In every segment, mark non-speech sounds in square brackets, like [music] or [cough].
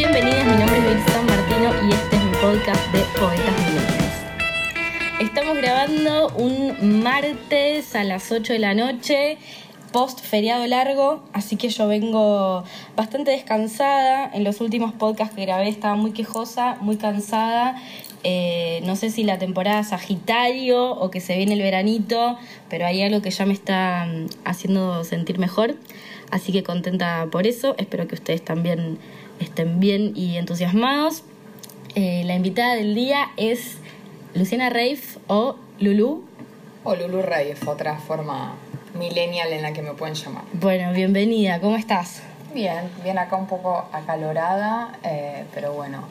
Bienvenidas, mi nombre es Berit San Martino y este es mi podcast de Poetas Milenios. Estamos grabando un martes a las 8 de la noche, post feriado largo, así que yo vengo bastante descansada. En los últimos podcasts que grabé estaba muy quejosa, muy cansada. Eh, no sé si la temporada Sagitario o que se viene el veranito, pero hay algo que ya me está mm, haciendo sentir mejor. Así que contenta por eso. Espero que ustedes también estén bien y entusiasmados. Eh, la invitada del día es Luciana Reif o Lulu. O Lulu Reif, otra forma millennial en la que me pueden llamar. Bueno, bienvenida, ¿cómo estás? Bien, bien acá un poco acalorada, eh, pero bueno,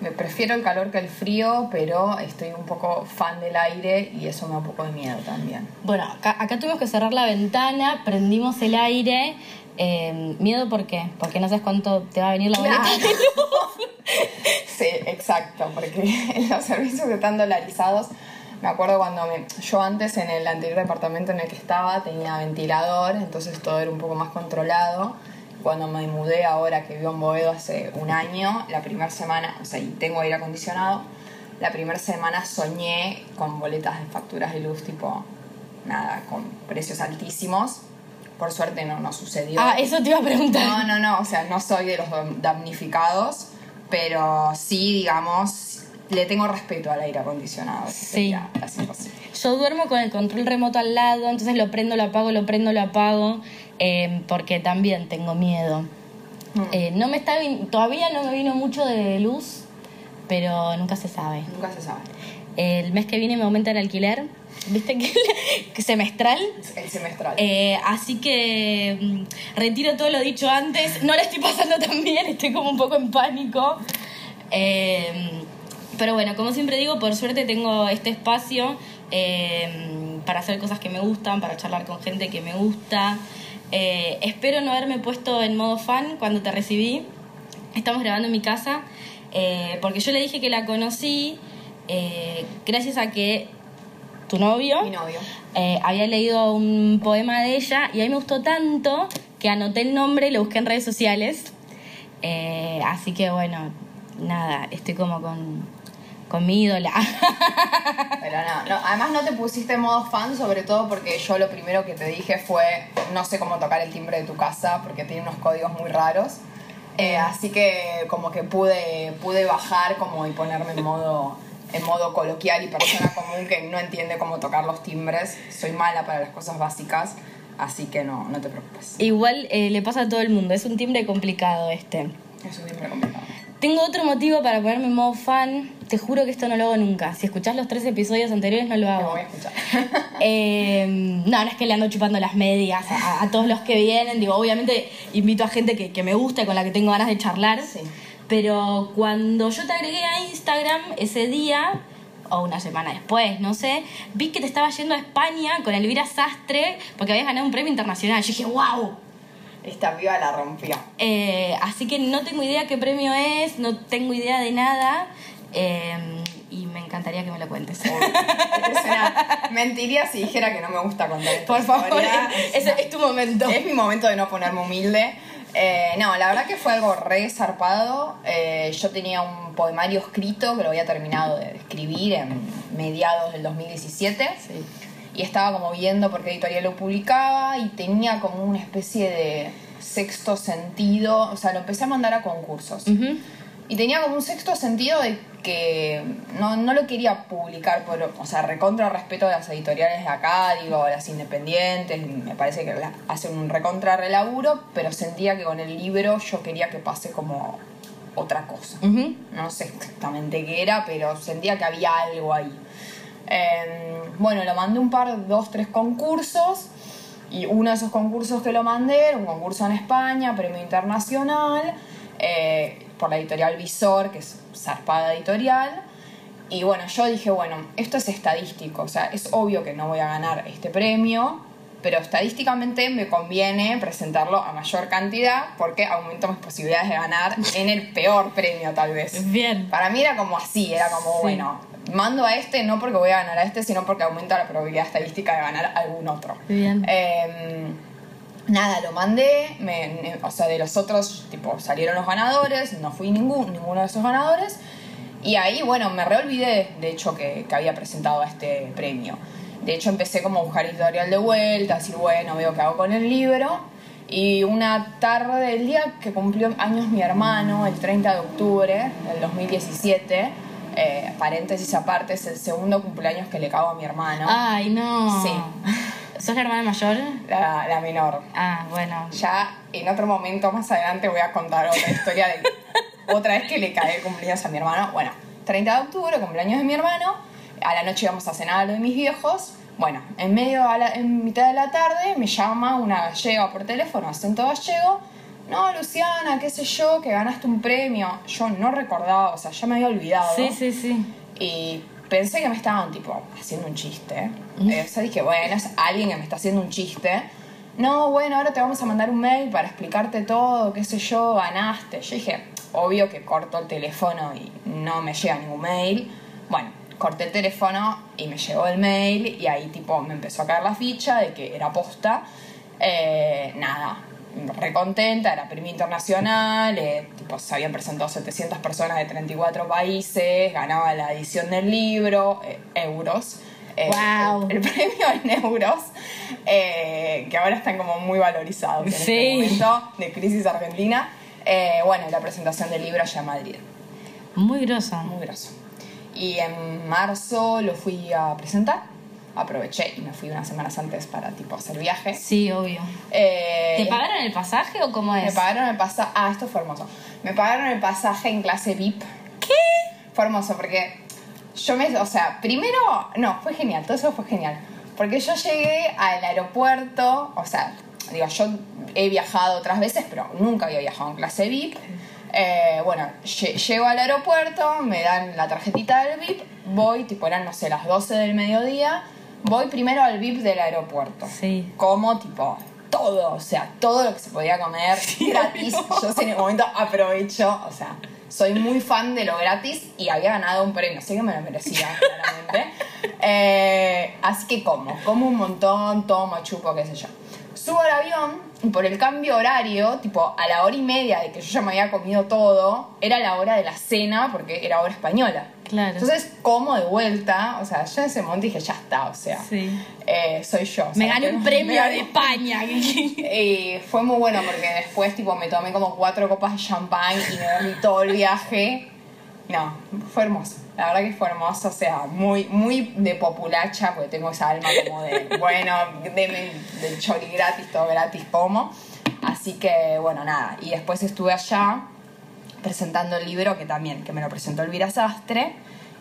me prefiero el calor que el frío, pero estoy un poco fan del aire y eso me da un poco de miedo también. Bueno, acá, acá tuvimos que cerrar la ventana, prendimos el aire. Eh, ¿Miedo por qué? Porque no sabes cuánto te va a venir la boleta. Claro. [laughs] sí, exacto, porque [laughs] los servicios están dolarizados. Me acuerdo cuando me, yo antes en el anterior departamento en el que estaba tenía ventilador, entonces todo era un poco más controlado. Cuando me mudé ahora que vivo en Boedo hace un año, la primera semana, o sea, y tengo aire acondicionado, la primera semana soñé con boletas de facturas de luz tipo, nada, con precios altísimos. Por suerte no, no sucedió. Ah, eso te iba a preguntar. No, no, no, o sea, no soy de los damnificados, pero sí, digamos, le tengo respeto al aire acondicionado. Sí. Imposible. Yo duermo con el control remoto al lado, entonces lo prendo, lo apago, lo prendo, lo apago, eh, porque también tengo miedo. Mm. Eh, no me está todavía no me vino mucho de luz, pero nunca se sabe. Nunca se sabe. El mes que viene me aumenta el alquiler, viste que, que semestral. El semestral. Eh, así que mm, retiro todo lo dicho antes. No le estoy pasando tan bien, estoy como un poco en pánico. Eh, pero bueno, como siempre digo, por suerte tengo este espacio eh, para hacer cosas que me gustan, para charlar con gente que me gusta. Eh, espero no haberme puesto en modo fan cuando te recibí. Estamos grabando en mi casa eh, porque yo le dije que la conocí eh, gracias a que tu novio Mi novio. eh, había leído un poema de ella y a mí me gustó tanto que anoté el nombre y lo busqué en redes sociales. Así que bueno, nada, estoy como con, con mi ídola. [laughs] Pero no, no, además no te pusiste en modo fan, sobre todo porque yo lo primero que te dije fue no sé cómo tocar el timbre de tu casa porque tiene unos códigos muy raros. Eh, así que como que pude, pude bajar como y ponerme en modo, en modo coloquial y persona común que no entiende cómo tocar los timbres. Soy mala para las cosas básicas, así que no, no te preocupes. Igual eh, le pasa a todo el mundo, es un timbre complicado este. Es un timbre complicado. Tengo otro motivo para ponerme en modo fan. Te juro que esto no lo hago nunca. Si escuchás los tres episodios anteriores, no lo hago. voy a escuchar. [laughs] Eh, no, no es que le ando chupando las medias a, a todos los que vienen. Digo, obviamente invito a gente que, que me gusta y con la que tengo ganas de charlar. Sí. Pero cuando yo te agregué a Instagram ese día, o una semana después, no sé, vi que te estaba yendo a España con Elvira Sastre porque habías ganado un premio internacional. Yo dije, wow. Esta piba la rompió. Eh, así que no tengo idea qué premio es, no tengo idea de nada. eh, y me encantaría que me lo cuentes. Mentiría si dijera que no me gusta contar esta Por favor, ese es tu momento. Es mi momento de no ponerme humilde. Eh, no, la verdad que fue algo re zarpado. Eh, yo tenía un poemario escrito que lo había terminado de escribir en mediados del 2017. Y estaba como viendo por qué editorial lo publicaba y tenía como una especie de sexto sentido. O sea, lo empecé a mandar a concursos. Y tenía como un sexto sentido de que no, no lo quería publicar, por, o sea, recontra respeto de las editoriales de acá, digo, las independientes, me parece que hacen un recontra relaburo, pero sentía que con el libro yo quería que pase como otra cosa. No sé exactamente qué era, pero sentía que había algo ahí. Eh, bueno, lo mandé un par, dos, tres concursos. Y uno de esos concursos que lo mandé era un concurso en España, premio internacional, eh, por la editorial Visor, que es zarpada editorial. Y bueno, yo dije, bueno, esto es estadístico, o sea, es obvio que no voy a ganar este premio, pero estadísticamente me conviene presentarlo a mayor cantidad porque aumento mis posibilidades de ganar en el peor premio tal vez. Bien. Para mí era como así, era como, Sí. bueno, mando a este no porque voy a ganar a este, sino porque aumenta la probabilidad estadística de ganar a algún otro. Bien. Eh, nada, lo mandé, me- o sea, de los otros, tipo, salieron los ganadores, no fui ningún, ninguno de esos ganadores. Y ahí, bueno, me reolvidé, de hecho, que, que había presentado a este premio. De hecho, empecé como a buscar editorial de vuelta, decir, bueno, veo qué hago con el libro. Y una tarde, el día que cumplió años mi hermano, el 30 de octubre del 2017, eh, paréntesis aparte, es el segundo cumpleaños que le cago a mi hermano, Ay, no. Sí. ¿Sos la hermana mayor? la, la menor. Ah, bueno. Ya en otro momento más adelante voy a contar otra historia de [laughs] otra vez que le cae el cumpleaños a mi hermano. Bueno, 30 de octubre, cumpleaños de mi hermano. A la noche íbamos a cenar a lo de mis viejos. Bueno, en medio, a la- en mitad de la tarde, me llama una gallega por teléfono, acento gallego. No, Luciana, qué sé yo, que ganaste un premio. Yo no recordaba, o sea, ya me había olvidado. Sí, sí, sí. Y pensé que me estaban, tipo, haciendo un chiste. Eh, o sea, dije, bueno, es alguien que me está haciendo un chiste. No, bueno, ahora te vamos a mandar un mail para explicarte todo, qué sé yo, ganaste. Yo dije, obvio que corto el teléfono y no me llega ningún mail. Bueno, corté el teléfono y me llegó el mail y ahí, tipo, me empezó a caer la ficha de que era posta. Eh, nada, recontenta, era premio internacional, eh, tipo, se habían presentado 700 personas de 34 países, ganaba la edición del libro, eh, euros. eh, Guau. el, el premio en euros, eh, que ahora están como muy valorizados en Sí. este momento de crisis argentina. Eh, bueno, la presentación del libro allá en Madrid, Muy grosa. muy grosso. Y en marzo lo fui a presentar, aproveché y me fui unas semanas antes para tipo hacer viaje. Sí, obvio. Eh, ¿Te pagaron el pasaje o cómo me es? pagaron el pasaje. Ah, esto fue hermoso. Me pagaron el pasaje en clase VIP. ¿Qué? Fue hermoso porque yo me. O sea, primero. No, fue genial. Todo eso fue genial. Porque yo llegué al aeropuerto. O sea, digo, yo he viajado otras veces, pero nunca había viajado en clase VIP. Eh, bueno, lle- llego al aeropuerto, me dan la tarjetita del VIP. Voy, tipo, eran, no sé, las 12 del mediodía. Voy primero al VIP del aeropuerto Sí. como tipo todo, o sea, todo lo que se podía comer [laughs] gratis. Yo en el momento aprovecho, o sea, soy muy fan de lo gratis y había ganado un premio, así que me lo merecía, [laughs] claramente. Eh, así que como, como un montón, tomo, chupo, qué sé yo. Subo al avión y por el cambio horario, tipo a la hora y media de que yo ya me había comido todo, era la hora de la cena porque era hora española. Claro. Entonces, como de vuelta, o sea, yo en ese momento dije, ya está, o sea, Sí. eh, soy yo. o Me gané un premio gané de España. [laughs] Y fue muy bueno porque después tipo me tomé como cuatro copas de champán y me dormí todo el viaje. No, fue hermoso. La verdad que fue hermoso, o sea, muy, muy de populacha, porque tengo esa alma como de, [laughs] bueno, deme del chori gratis, todo gratis, como. Así que, bueno, nada. Y después estuve allá presentando el libro, que también, que me lo presentó Elvira Sastre.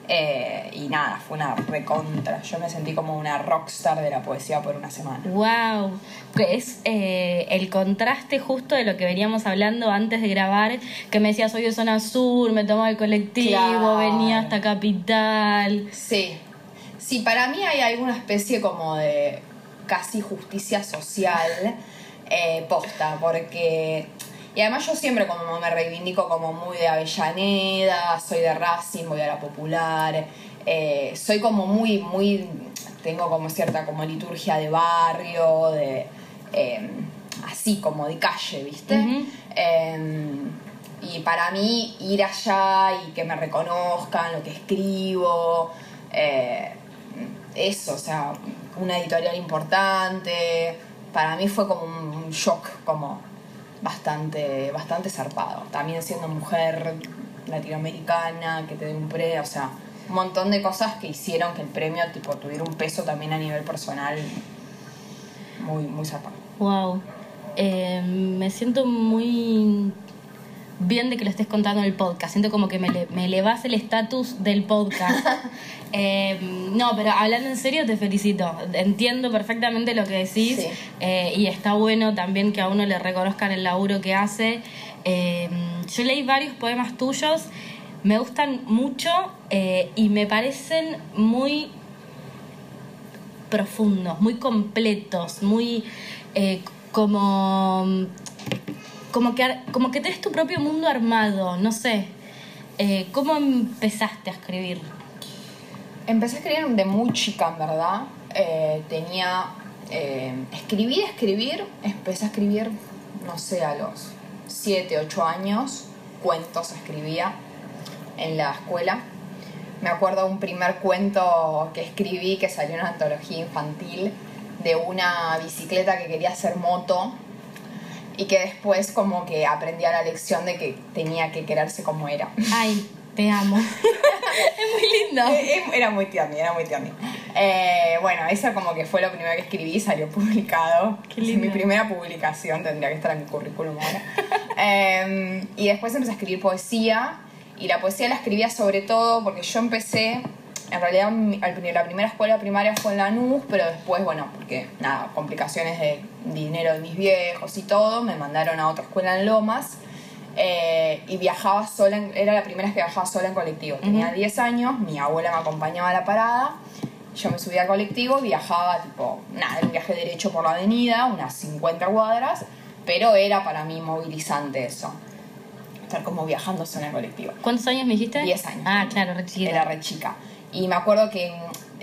eh, y nada, fue una recontra. Yo me sentí como una rockstar de la poesía por una semana. Wow, es eh, el contraste justo de lo que veníamos hablando antes de grabar, que me decías soy de zona sur, me tomaba el colectivo, Claro. venía hasta capital. Sí. Sí, para mí hay alguna especie como de casi justicia social eh, posta, porque... Y además yo siempre como me reivindico como muy de Avellaneda, soy de Racing, voy a la Popular, eh, soy como muy, muy... Tengo como cierta como liturgia de barrio, de... eh, así como de calle, ¿viste? Eh, y para mí ir allá y que me reconozcan lo que escribo, eh, eso, o sea, una editorial importante, para mí fue como un shock, como bastante, bastante zarpado. También siendo mujer latinoamericana, que te den un premio, o sea, un montón de cosas que hicieron que el premio tipo tuviera un peso también a nivel personal muy, muy zarpado. Wow. Eh, me siento muy bien de que lo estés contando en el podcast. Siento como que me, me elevas el estatus del podcast. [laughs] Eh, no, pero hablando en serio, te felicito. Entiendo perfectamente lo que decís Sí. eh, y está bueno también que a uno le reconozcan el laburo que hace. Eh, yo leí varios poemas tuyos, me gustan mucho y me parecen muy profundos, muy completos, muy como como que como que tenés tu propio mundo armado, no sé. Eh, ¿Cómo empezaste a escribir? Empecé a escribir de muy chica, en verdad. Eh, tenía eh, escribir, escribir, empecé a escribir, no sé, a los 7, 8 años, cuentos escribía en la escuela. Me acuerdo un primer cuento que escribí que salió en una antología infantil de una bicicleta que quería hacer moto y que después como que aprendí a la lección de que tenía que quererse como era. Ay, te amo. [laughs] es muy lindo. [laughs] Era muy tierno, era muy tierno. Eh, bueno, eso como que fue lo primero que escribí, salió publicado. Qué lindo. Mi primera publicación tendría que estar en mi currículum ahora. [laughs] Eh, y después empecé a escribir poesía. Y la poesía la escribía sobre todo porque yo empecé, en realidad mi- la primera escuela primaria fue en Lanús, pero después, bueno, porque nada, complicaciones de dinero de mis viejos y todo, me mandaron a otra escuela en Lomas. Eh, y viajaba sola, en- era la primera vez que viajaba sola en colectivo. Tenía 10 años, mi abuela me acompañaba a la parada, yo me subía al colectivo, viajaba tipo, nada, un viaje derecho por la avenida, unas 50 cuadras, pero era para mí movilizante eso, estar como viajando sola en colectivo. ¿Cuántos años me dijiste? 10 años. Ah, claro, re chiquita. Era re chica. Y me acuerdo que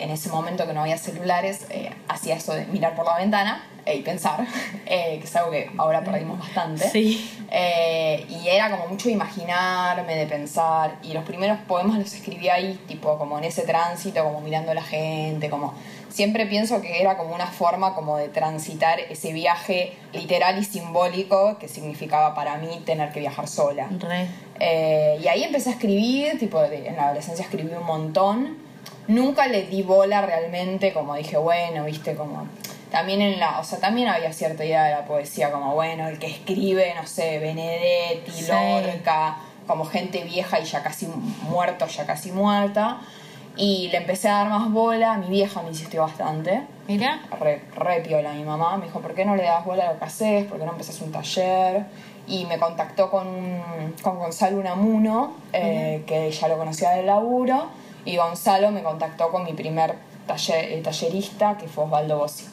en, ese momento que no había celulares, eh, hacía eso de mirar por la ventana eh, y pensar, [laughs] eh, que es algo que ahora perdimos bastante. Sí. Eh, y era como mucho de imaginarme, de pensar. Y los primeros poemas los escribí ahí, tipo como en ese tránsito, como mirando a la gente, como... Siempre pienso que era como una forma como de transitar ese viaje literal y simbólico que significaba para mí tener que viajar sola. Re. Eh, y ahí empecé a escribir, tipo, de- en la adolescencia escribí un montón. Nunca le di bola realmente, como dije, bueno, viste, como... También en la, o sea, también había cierta idea de la poesía, como, bueno, el que escribe, no sé, Benedetti, Sí. Lorca, como gente vieja y ya casi muerto, ya casi muerta. Y le empecé a dar más bola, mi vieja me insistió bastante Mira. re, re piola mi mamá. Me dijo, ¿por qué no le das bola a lo que haces? ¿Por qué no empezás un taller? Y me contactó con, con Gonzalo Unamuno, eh, que ya lo conocía del laburo. Y Gonzalo me contactó con mi primer taller, eh, tallerista, que fue Osvaldo Bossi.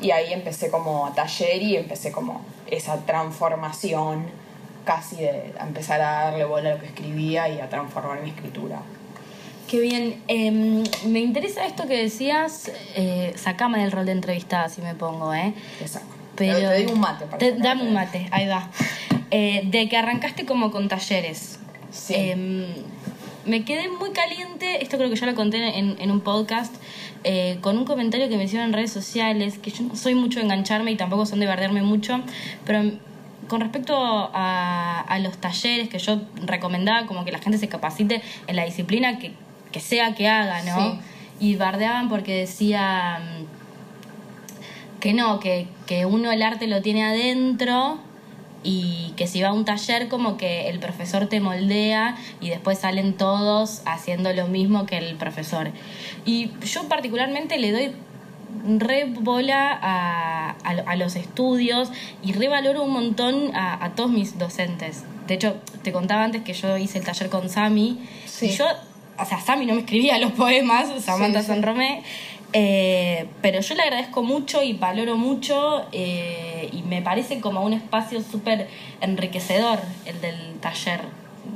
Y ahí empecé como a taller y empecé como esa transformación casi de empezar a darle bola a lo que escribía y a transformar mi escritura. Qué bien. Em, me interesa esto que decías. Eh, sacame del rol de entrevistada si me pongo, ¿eh? Te saco. Pero, te, te digo un mate. para Te- dame un mate, ahí va. Eh, de que arrancaste como con talleres. Sí. Me quedé muy caliente, esto creo que ya lo conté en, en un podcast, eh, con un comentario que me hicieron en redes sociales, que yo no soy mucho de engancharme y tampoco son de bardearme mucho, pero con respecto a, a los talleres que yo recomendaba, como que la gente se capacite en la disciplina que, que sea que haga, ¿no? Sí. Y bardeaban porque decía que no, que, que uno el arte lo tiene adentro y que si va a un taller como que el profesor te moldea y después salen todos haciendo lo mismo que el profesor. Y yo particularmente le doy re bola a, a, a los estudios y revaloro un montón a, a todos mis docentes. De hecho, te contaba antes que yo hice el taller con Sami Sí. y yo, o sea, Sami no me escribía los poemas, Samantha Sí, sí. San Romé, eh, pero yo le agradezco mucho y valoro mucho eh, y me parece como un espacio súper enriquecedor el del taller.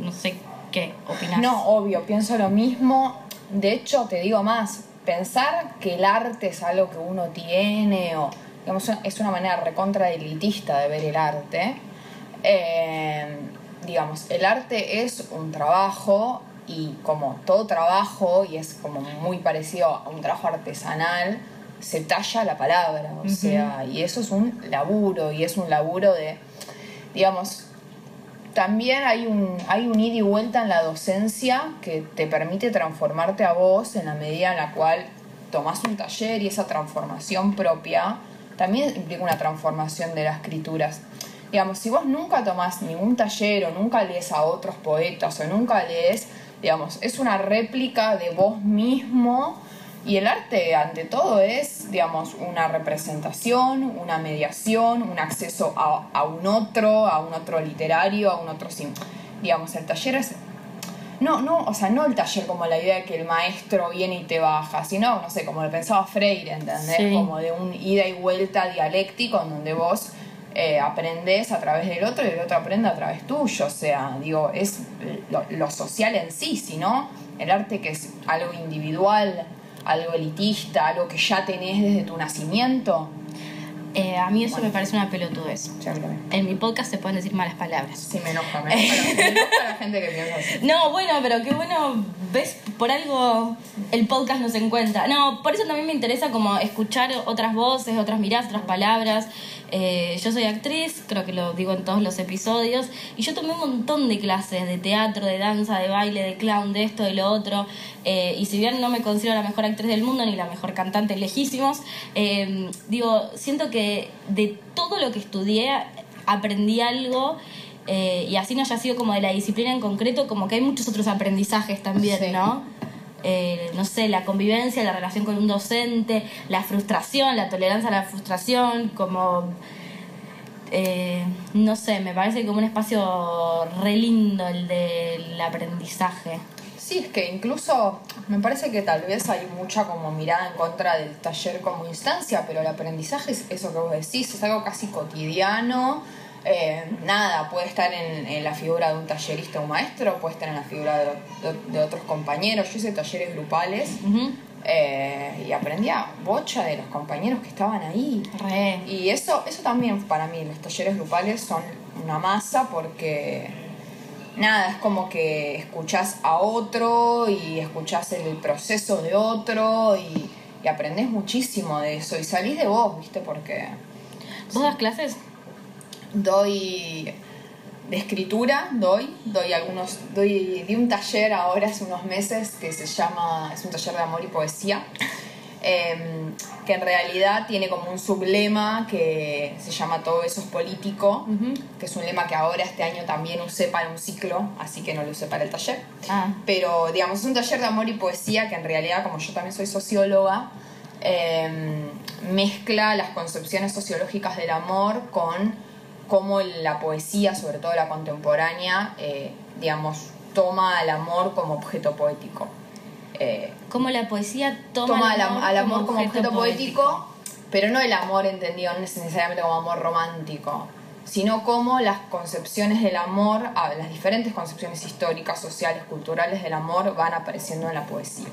No sé qué opinas. No, obvio, pienso lo mismo. De hecho, te digo más, pensar que el arte es algo que uno tiene o digamos, es una manera recontra elitista de ver el arte. Eh, digamos, el arte es un trabajo y como todo trabajo, y es como muy parecido a un trabajo artesanal, se talla la palabra, o sea, y eso es un laburo, y es un laburo de, digamos, también hay un, hay un ida y vuelta en la docencia que te permite transformarte a vos en la medida en la cual tomás un taller y esa transformación propia también implica una transformación de las escrituras. Digamos, si vos nunca tomás ningún taller o nunca lees a otros poetas o nunca lees, digamos, es una réplica de vos mismo y el arte, ante todo, es, digamos, una representación, una mediación, un acceso a, a un otro, a un otro literario, a un otro... Digamos, el taller es... No, no, o sea, no el taller como la idea de que el maestro viene y te baja, sino, no sé, como lo pensaba Freire, ¿entendés? Sí. Como de un ida y vuelta dialéctico en donde vos eh, aprendés a través del otro y el otro aprende a través tuyo. O sea, digo, es lo, lo social en sí, sino el arte que es algo individual, algo elitista, algo que ya tenés desde tu nacimiento, Eh, a mí eso me parece una pelotudez. En mi podcast se pueden decir malas palabras. Sí, me enoja, me enoja, me enoja la gente que piensa así. No, bueno, pero qué bueno, ves, por algo el podcast nos encuentra. No, por eso también me interesa como escuchar otras voces, otras miradas, otras palabras. Eh, yo soy actriz, creo que lo digo en todos los episodios, y yo tomé un montón de clases de teatro, de danza, de baile, de clown, de esto, de lo otro. Eh, y si bien no me considero la mejor actriz del mundo ni la mejor cantante lejísimos, eh, digo, siento que de todo lo que estudié aprendí algo. eh, y así no haya sido como de la disciplina en concreto, como que hay muchos otros aprendizajes también, Sí. ¿no? Eh, no sé, la convivencia, la relación con un docente, la frustración, la tolerancia a la frustración, como, eh, no sé, me parece como un espacio re lindo el del aprendizaje. Sí, es que incluso me parece que tal vez hay mucha como mirada en contra del taller como instancia, pero el aprendizaje es eso que vos decís, es algo casi cotidiano. Eh, nada, puede estar en, en la figura de un tallerista o un maestro, puede estar en la figura de, de- de otros compañeros. Yo hice talleres grupales Ujú. eh, y aprendía bocha de los compañeros que estaban ahí. Re. Y eso, eso también para mí, los talleres grupales son una masa porque nada, es como que escuchás a otro y escuchás el proceso de otro y, y aprendés muchísimo de eso y salís de vos, ¿viste? Porque ¿Vos das clases? Doy de escritura, doy, doy algunos, doy, di un taller ahora hace unos meses que se llama, es un taller de amor y poesía, em, que en realidad tiene como un sublema que se llama Todo eso es político, que es un lema que ahora este año también usé para un ciclo, así que no lo usé para el taller. Ah, Pero, digamos, es un taller de amor y poesía que en realidad, como yo también soy socióloga, eh, mezcla las concepciones sociológicas del amor con cómo la poesía, sobre todo la contemporánea, eh, digamos, toma al amor como objeto poético. Eh, como la poesía toma, toma al al, am- al amor como objeto poético, pero no el amor entendido necesariamente como amor romántico, sino como las concepciones del amor, las diferentes concepciones históricas, sociales, culturales del amor van apareciendo en la poesía.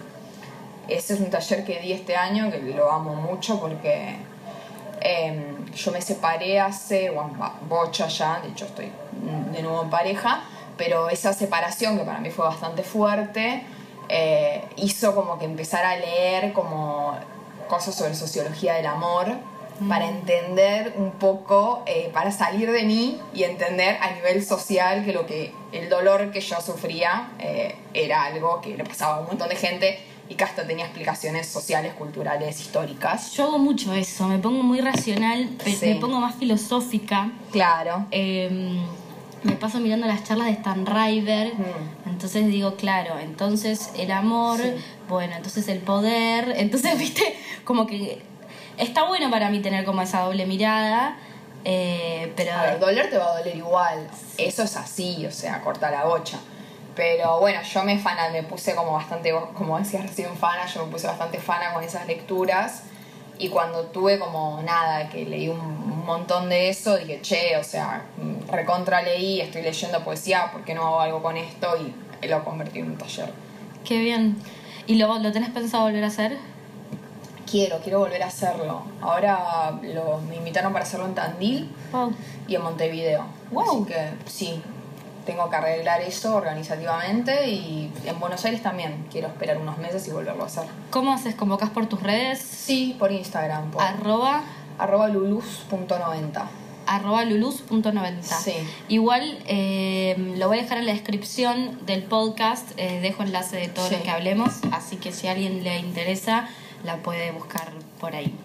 Ese es un taller que di este año, que lo amo mucho porque eh, yo me separé hace, bueno, bocha ya, de hecho estoy mm, de nuevo en pareja, pero esa separación que para mí fue bastante fuerte, eh, hizo como que empezar a leer como cosas sobre sociología del amor para entender un poco, eh, para salir de mí y entender a nivel social que lo que el dolor que yo sufría eh, era algo que le pasaba a un montón de gente y que hasta tenía explicaciones sociales, culturales, históricas. Yo hago mucho eso, me pongo muy racional, Sí. me pongo más filosófica. Claro. Eh, me paso mirando las charlas de Stan River, Mm. entonces digo, claro, entonces el amor, Sí. bueno, entonces el poder, [laughs] entonces, viste, como que está bueno para mí tener como esa doble mirada, eh, pero... A ver, doler te va a doler igual. Eso es así, o sea, corta la bocha. Pero bueno, yo me fana, me puse como bastante, como decías recién fana, yo me puse bastante fana con esas lecturas. Y cuando tuve como nada, que leí un, montón de eso, dije, che, o sea, recontra leí, estoy leyendo poesía, ¿por qué no hago algo con esto? Y lo convertí en un taller. Qué bien. ¿Y lo, lo tenés pensado volver a hacer? Quiero, quiero volver a hacerlo. Ahora lo, me invitaron para hacerlo en Tandil. Wow. y en Montevideo. Wow. Así que sí, tengo que arreglar eso organizativamente y en Buenos Aires también. Quiero esperar unos meses y volverlo a hacer. ¿Cómo haces? ¿Convocas por tus redes? Sí, por Instagram, por Arroba, arroba lulus.90. arroba lulus.90. Sí. Igual eh, lo voy a dejar en la descripción del podcast, eh, dejo enlace de todo Sí. lo que hablemos, así que si a alguien le interesa, la puede buscar por ahí.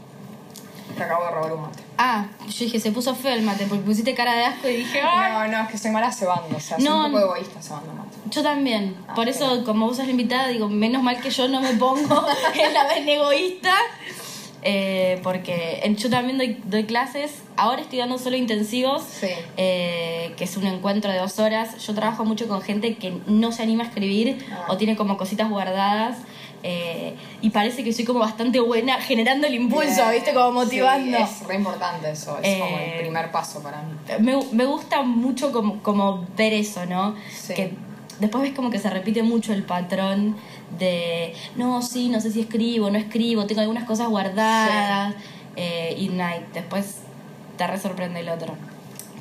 Te acabo de robar un mate. Ah, yo dije, se puso feo el mate, porque pusiste cara de asco y dije. No, no, es que soy mala cebando, o sea, soy No, un poco egoísta cebando mate. Yo también. Ah, Por eso, bien. como vos sos la invitada, digo, menos mal que yo no me pongo [laughs] en la vez egoísta. Eh, porque yo también doy, doy clases. Ahora estoy dando solo intensivos, Sí. eh, que es un encuentro de dos horas. Yo trabajo mucho con gente que no se anima a escribir Ah. o tiene como cositas guardadas. eh, y parece que soy como bastante buena generando el impulso. ¿viste? Como motivando. Sí, es re importante eso, es como Eh, el primer paso para mí. me, me gusta mucho como, como ver eso, ¿no? Sí. Que después ves como que se repite mucho el patrón de, no, sí, no sé si escribo, no escribo, tengo algunas cosas guardadas. eh, y después te re sorprende el otro.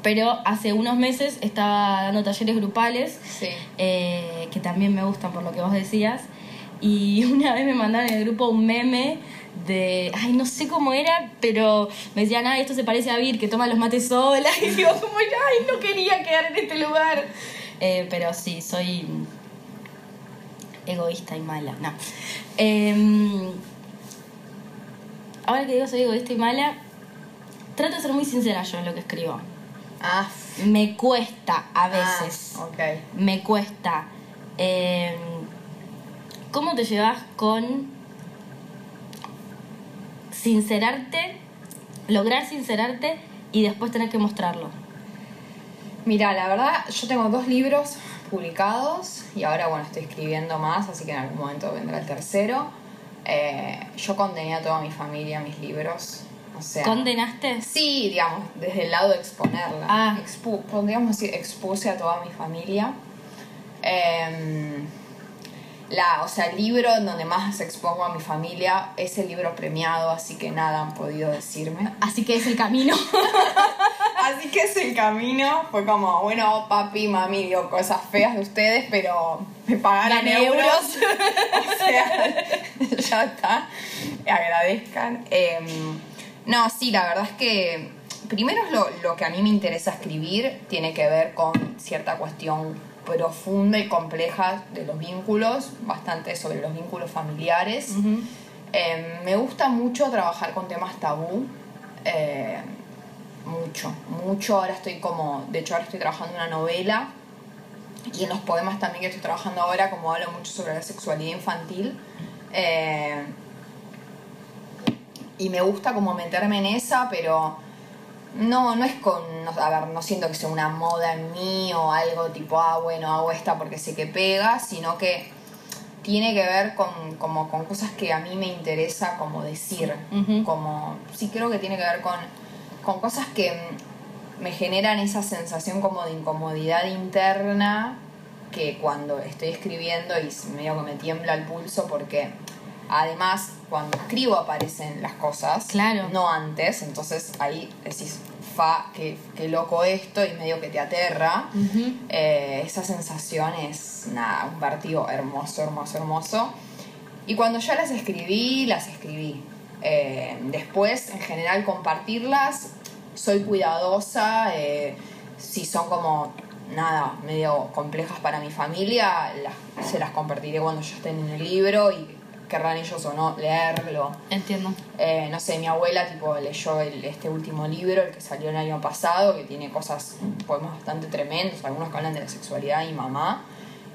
Pero hace unos meses estaba dando talleres grupales, Sí. eh, que también me gustan por lo que vos decías. Y [laughs] una vez me mandaron en el grupo un meme de, ay, no sé cómo era, pero me decían, ay, esto se parece a Vir, que toma los mates sola. [laughs] Y digo, como, ay, no quería quedar en este lugar. Eh, pero sí, soy egoísta y mala. No. Em, ahora que digo soy egoísta y mala, trato de ser muy sincera yo en lo que escribo. Ah, Me cuesta a veces. ah, ok. Me cuesta. Em, ¿Cómo te llevas con sincerarte, lograr sincerarte y después tener que mostrarlo? Mira, la verdad, yo tengo dos libros publicados y ahora, bueno, estoy escribiendo más, así que en algún momento vendrá el tercero. Eh, yo condené a toda mi familia mis libros. O sea, ¿Condenaste? sí, digamos, desde el lado de exponerla. Ah. Expu- podríamos decir, expuse a toda mi familia. Em, la, o sea, el libro en donde más expongo a mi familia es el libro premiado, así que nada han podido decirme. [laughs] Así que es el camino. [laughs] Así que es el camino. Fue como, bueno, papi, mami, digo cosas feas de ustedes, pero me pagaron euros. euros. [laughs] o sea, ya está. Agradezcan. Em, no, sí, la verdad es que primero es lo, lo que a mí me interesa escribir, tiene que ver con cierta cuestión profunda y compleja de los vínculos, bastante sobre los vínculos familiares. Eh, me gusta mucho trabajar con temas tabú. eh, mucho, mucho. Ahora estoy como, de hecho ahora estoy trabajando en una novela y en los poemas también que estoy trabajando ahora, como hablo mucho sobre la sexualidad infantil. eh, y me gusta como meterme en esa, pero no, no es con, no, a ver, no siento que sea una moda en mí o algo tipo, ah, bueno, hago esta porque sé que pega, sino que tiene que ver con, como, con cosas que a mí me interesa como decir, como, sí creo que tiene que ver con, con cosas que me generan esa sensación como de incomodidad interna que cuando estoy escribiendo y medio que me tiembla el pulso porque además cuando escribo aparecen las cosas, Claro. no antes, entonces ahí decís, fa, qué, qué loco esto y medio que te aterra. Ujú. Eh, esa sensación es nada, un vértigo hermoso, hermoso, hermoso. Y cuando ya las escribí, las escribí. Eh, después, en general, compartirlas, soy cuidadosa. eh, si son como, nada, medio complejas para mi familia, las- se las compartiré cuando ya estén en el libro y querrán ellos o no leerlo. Entiendo. Eh, no sé, mi abuela tipo leyó el- este último libro, el que salió el año pasado, que tiene cosas, poemas bastante tremendos, algunos que hablan de la sexualidad mi mamá.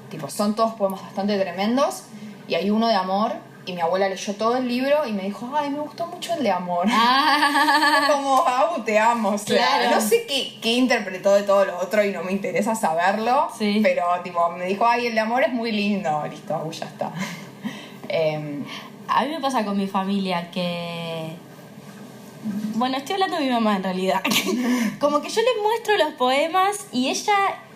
Tipo, son todos poemas bastante tremendos. Y hay uno de amor, y mi abuela leyó todo el libro y me dijo, ay, me gustó mucho el de amor. Ah, [laughs] Como, Abu, te amo. O sea, Claro. No sé qué, qué interpretó de todo lo otro y no me interesa saberlo. Sí. Pero, tipo, me dijo, ay, el de amor es muy lindo. Listo, Abu, ya está. Em, a mí me pasa con mi familia que... Bueno, estoy hablando de mi mamá en realidad. [laughs] Como que yo le muestro los poemas y ella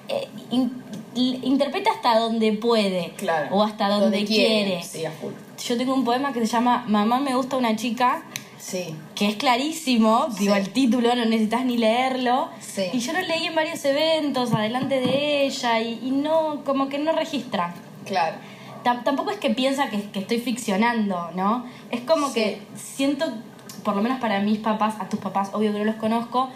eh, in- interpreta hasta donde puede. claro. O hasta donde, quiere. Sí, a full. Yo tengo un poema que se llama Mamá me gusta una chica, Sí. que es clarísimo, digo Sí. el título, no necesitas ni leerlo. Sí. Y yo lo leí en varios eventos, adelante de ella, y, y no, como que no registra. Claro. Tam- tampoco es que piensa que, que estoy ficcionando, ¿no? Es como Sí. que siento, por lo menos para mis papás, a tus papás, obvio que no los conozco,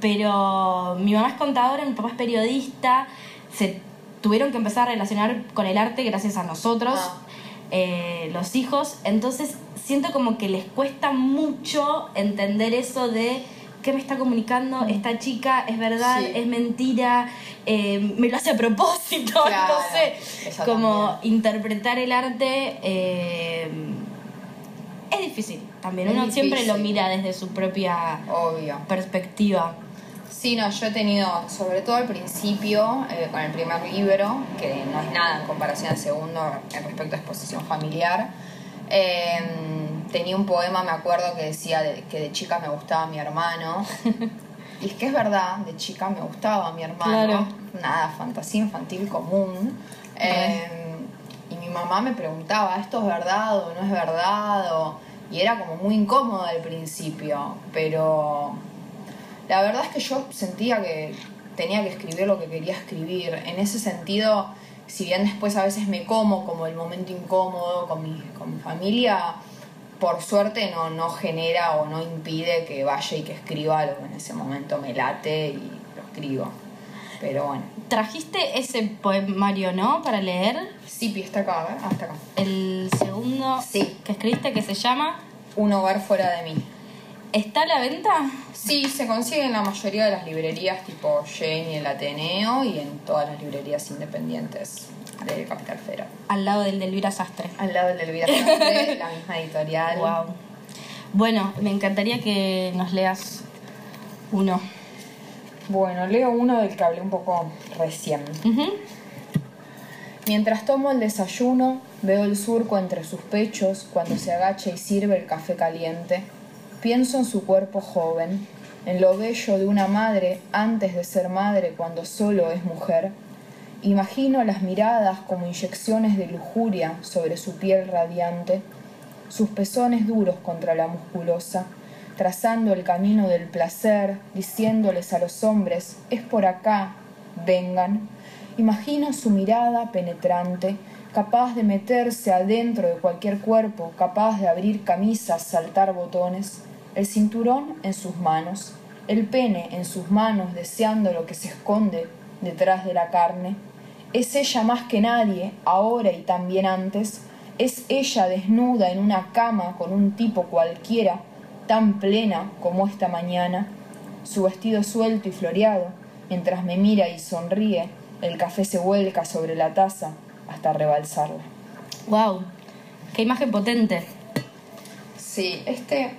pero mi mamá es contadora, mi papá es periodista, se tuvieron que empezar a relacionar con el arte gracias a nosotros, Ah. eh, los hijos, entonces siento como que les cuesta mucho entender eso de qué me está comunicando esta chica, es verdad, Sí. es mentira, eh, me lo hace a propósito, [laughs] Claro, no sé como también. interpretar el arte eh, es difícil también. Es Uno siempre lo mira desde su propia Obvio. perspectiva. Sí, no, yo he tenido, sobre todo al principio, eh, con el primer libro, que no es nada en comparación al segundo en respecto a exposición familiar, eh, tenía un poema, me acuerdo, que decía de- que de chica me gustaba mi hermano. [laughs] y es que es verdad, de chica me gustaba mi hermano. Claro. Nada, fantasía infantil común. Eh, y mi mamá me preguntaba, ¿esto es verdad o no es verdad? O- y era como muy incómodo al principio, pero La verdad es que yo sentía que tenía que escribir lo que quería escribir. En ese sentido, si bien después a veces me como como el momento incómodo con mi, con mi familia, por suerte no, no genera o no impide que vaya y que escriba lo que en ese momento me late y lo escribo. Pero bueno. Trajiste ese poemario, ¿no? Para leer. Sí, está acá, ¿eh? Hasta acá. El segundo Sí. que escribiste que se llama Un hogar fuera de mí. ¿Está a la venta? Sí, se consigue en la mayoría de las librerías tipo Jane y el Ateneo y en todas las librerías independientes de Capital Federal. Al lado del de Elvira Sastre. Al lado del Vida Sastre, [laughs] la misma editorial. Wow. Bueno, me encantaría que nos leas uno. Bueno, leo uno del que hablé un poco recién. Mientras tomo el desayuno, veo el surco entre sus pechos cuando se agacha y sirve el café caliente. Pienso en su cuerpo joven, en lo bello de una madre antes de ser madre cuando solo es mujer. Imagino las miradas como inyecciones de lujuria sobre su piel radiante, sus pezones duros contra la musculosa, trazando el camino del placer, diciéndoles a los hombres, es por acá, vengan. Imagino su mirada penetrante, capaz de meterse adentro de cualquier cuerpo, capaz de abrir camisas, saltar botones, el cinturón en sus manos, el pene en sus manos, deseando lo que se esconde detrás de la carne. Es ella más que nadie, ahora y también antes. Es ella desnuda en una cama con un tipo cualquiera, tan plena como esta mañana. Su vestido suelto y floreado, mientras me mira y sonríe, el café se vuelca sobre la taza hasta rebalsarla. Wow. Qué imagen potente. Sí, este,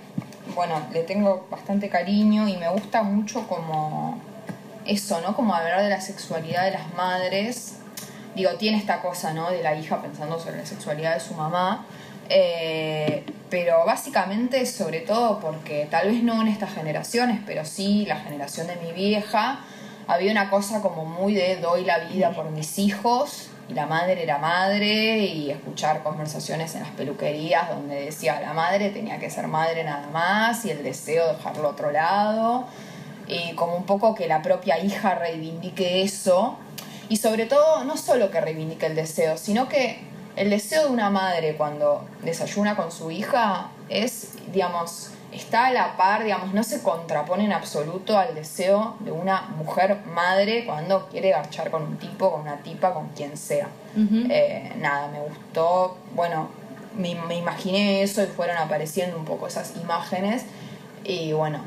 bueno, le tengo bastante cariño y me gusta mucho como eso, ¿no? Como hablar de la sexualidad de las madres. Digo, tiene esta cosa, ¿no? De la hija pensando sobre la sexualidad de su mamá. Eh, pero básicamente, sobre todo porque tal vez no en estas generaciones, pero sí la generación de mi vieja, había una cosa como muy de doy la vida por mis hijos y la madre era madre y escuchar conversaciones en las peluquerías donde decía la madre tenía que ser madre nada más y el deseo dejarlo a otro lado y como un poco que la propia hija reivindique eso y sobre todo no solo que reivindique el deseo sino que el deseo de una madre cuando desayuna con su hija es digamos está a la par, digamos, no se contrapone en absoluto al deseo de una mujer madre cuando quiere garchar con un tipo, con una tipa, con quien sea. Eh, nada, me gustó, bueno, me, me imaginé eso y fueron apareciendo un poco esas imágenes y bueno,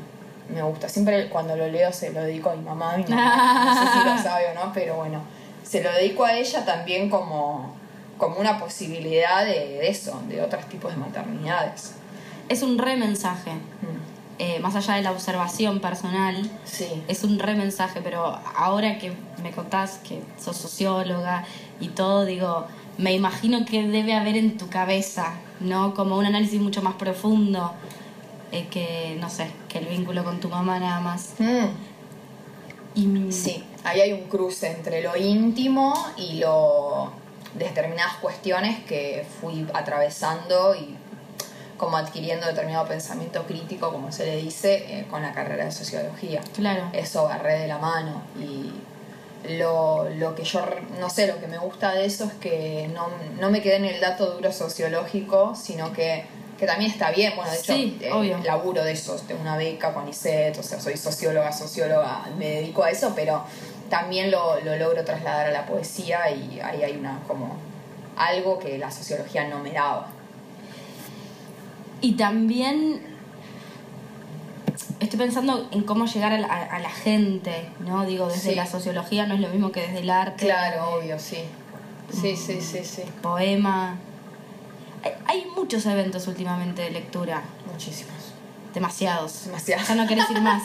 me gusta. Siempre cuando lo leo se lo dedico a mi mamá, a mi mamá, no sé si lo sabe o no, pero bueno, se lo dedico a ella también como, como una posibilidad de, de eso, de otros tipos de maternidades. Es un remensaje. Mm, Eh, más allá de la observación personal, Sí. es un remensaje, pero ahora que me contás que sos socióloga y todo, digo, me imagino que debe haber en tu cabeza, ¿no? Como un análisis mucho más profundo eh, que, no sé, que el vínculo con tu mamá nada más. Mm. Y, Sí, ahí hay un cruce entre lo íntimo y lo determinadas cuestiones que fui atravesando y como adquiriendo determinado pensamiento crítico, como se le dice, eh, con la carrera de sociología. Claro. Eso agarré de la mano y lo, lo que yo, no sé, lo que me gusta de eso es que no, no me quedé en el dato duro sociológico, sino que, que también está bien, bueno, de hecho, Sí, eh, laburo de eso, de una beca con ISET, o sea, soy socióloga, socióloga, me dedico a eso, pero también lo, lo logro trasladar a la poesía y ahí hay una como algo que la sociología no me daba. Y también estoy pensando en cómo llegar a la, a la gente, ¿no? Digo, desde Sí. la sociología no es lo mismo que desde el arte. Claro, obvio, sí. Sí, sí, sí, sí. Poema. Hay, muchos eventos últimamente de lectura. Muchísimos. Demasiados. Demasiados. Ya no querés ir más.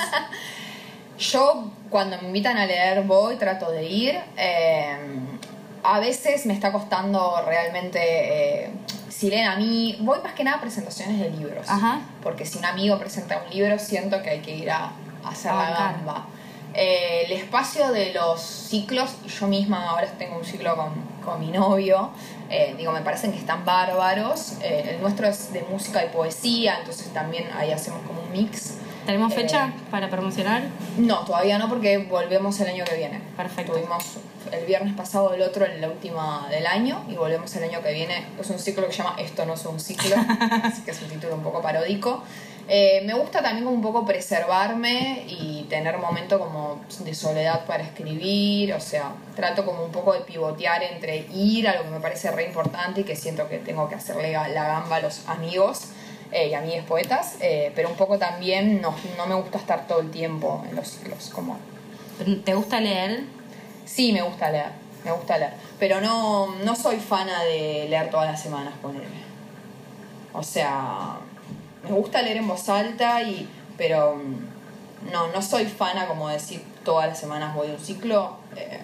[laughs] Yo cuando me invitan a leer voy, trato de ir. Eh, a veces me está costando realmente, eh, si leen a mí, voy más que nada a presentaciones de libros. Ajá. Porque si un amigo presenta un libro, siento que hay que ir a, a hacer la gamba. Eh, el espacio de los ciclos, yo misma ahora tengo un ciclo con, con mi novio, eh, digo, me parecen que están bárbaros. Eh, el nuestro es de música y poesía, entonces también ahí hacemos como un mix. ¿Tenemos Eh, fecha para promocionar? No, todavía no porque volvemos el año que viene. Perfecto. Tuvimos el viernes pasado el otro en la última del año y volvemos el año que viene. Es un ciclo que se llama Esto no es un ciclo, [laughs] así que es un título un poco paródico. Eh, me gusta también como un poco preservarme y tener momento como de soledad para escribir, o sea, trato como un poco de pivotear entre ir a lo que me parece re importante y que siento que tengo que hacerle la gamba a los amigos eh, y amigas poetas, eh, pero un poco también no, no me gusta estar todo el tiempo en los ciclos, como ¿Te gusta leer? Sí, me gusta leer, me gusta leer. Pero no, no soy fana de leer todas las semanas, ponerme. O sea, me gusta leer en voz alta, y, pero mm, no, no soy fana como decir todas las semanas voy a un ciclo. eh,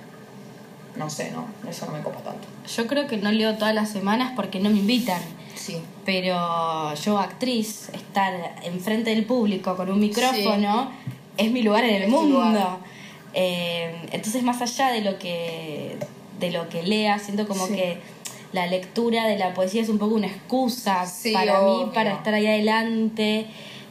no sé, no, eso no me copa tanto. Yo creo que no leo todas las semanas porque no me invitan. Sí. Pero yo, actriz, estar enfrente del público con un micrófono es mi lugar en el mundo. Eh, entonces, más allá de lo que de lo que lea, siento como Sí. que la lectura de la poesía es un poco una excusa Sí, para mí, para estar ahí adelante.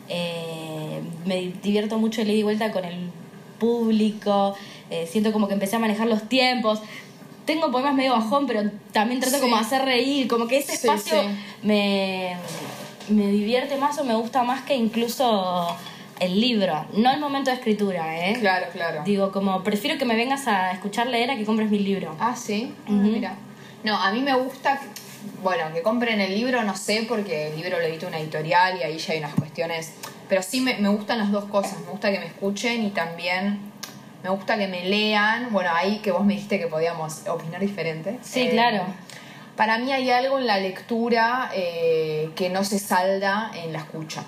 Eh, me divierto mucho el ida y vuelta con el público. Eh, siento como que empecé a manejar los tiempos. Tengo poemas medio bajón, pero también trato Sí. como de hacer reír. Como que ese espacio sí. me, me divierte más o me gusta más que incluso el libro. No el momento de escritura, ¿eh? Claro, claro. Digo, como prefiero que me vengas a escuchar leer a que compres mi libro. Ah, sí. Ah. Mira. No, a mí me gusta, que- bueno, que compren el libro, no sé, porque el libro lo edita una editorial y ahí ya hay unas cuestiones. Pero sí me, me gustan las dos cosas. Me gusta que me escuchen y también me gusta que me lean. Bueno, ahí que vos me dijiste que podíamos opinar diferente. Eh, Sí, claro. Para mí hay algo en la lectura eh, que no se salda en la escucha.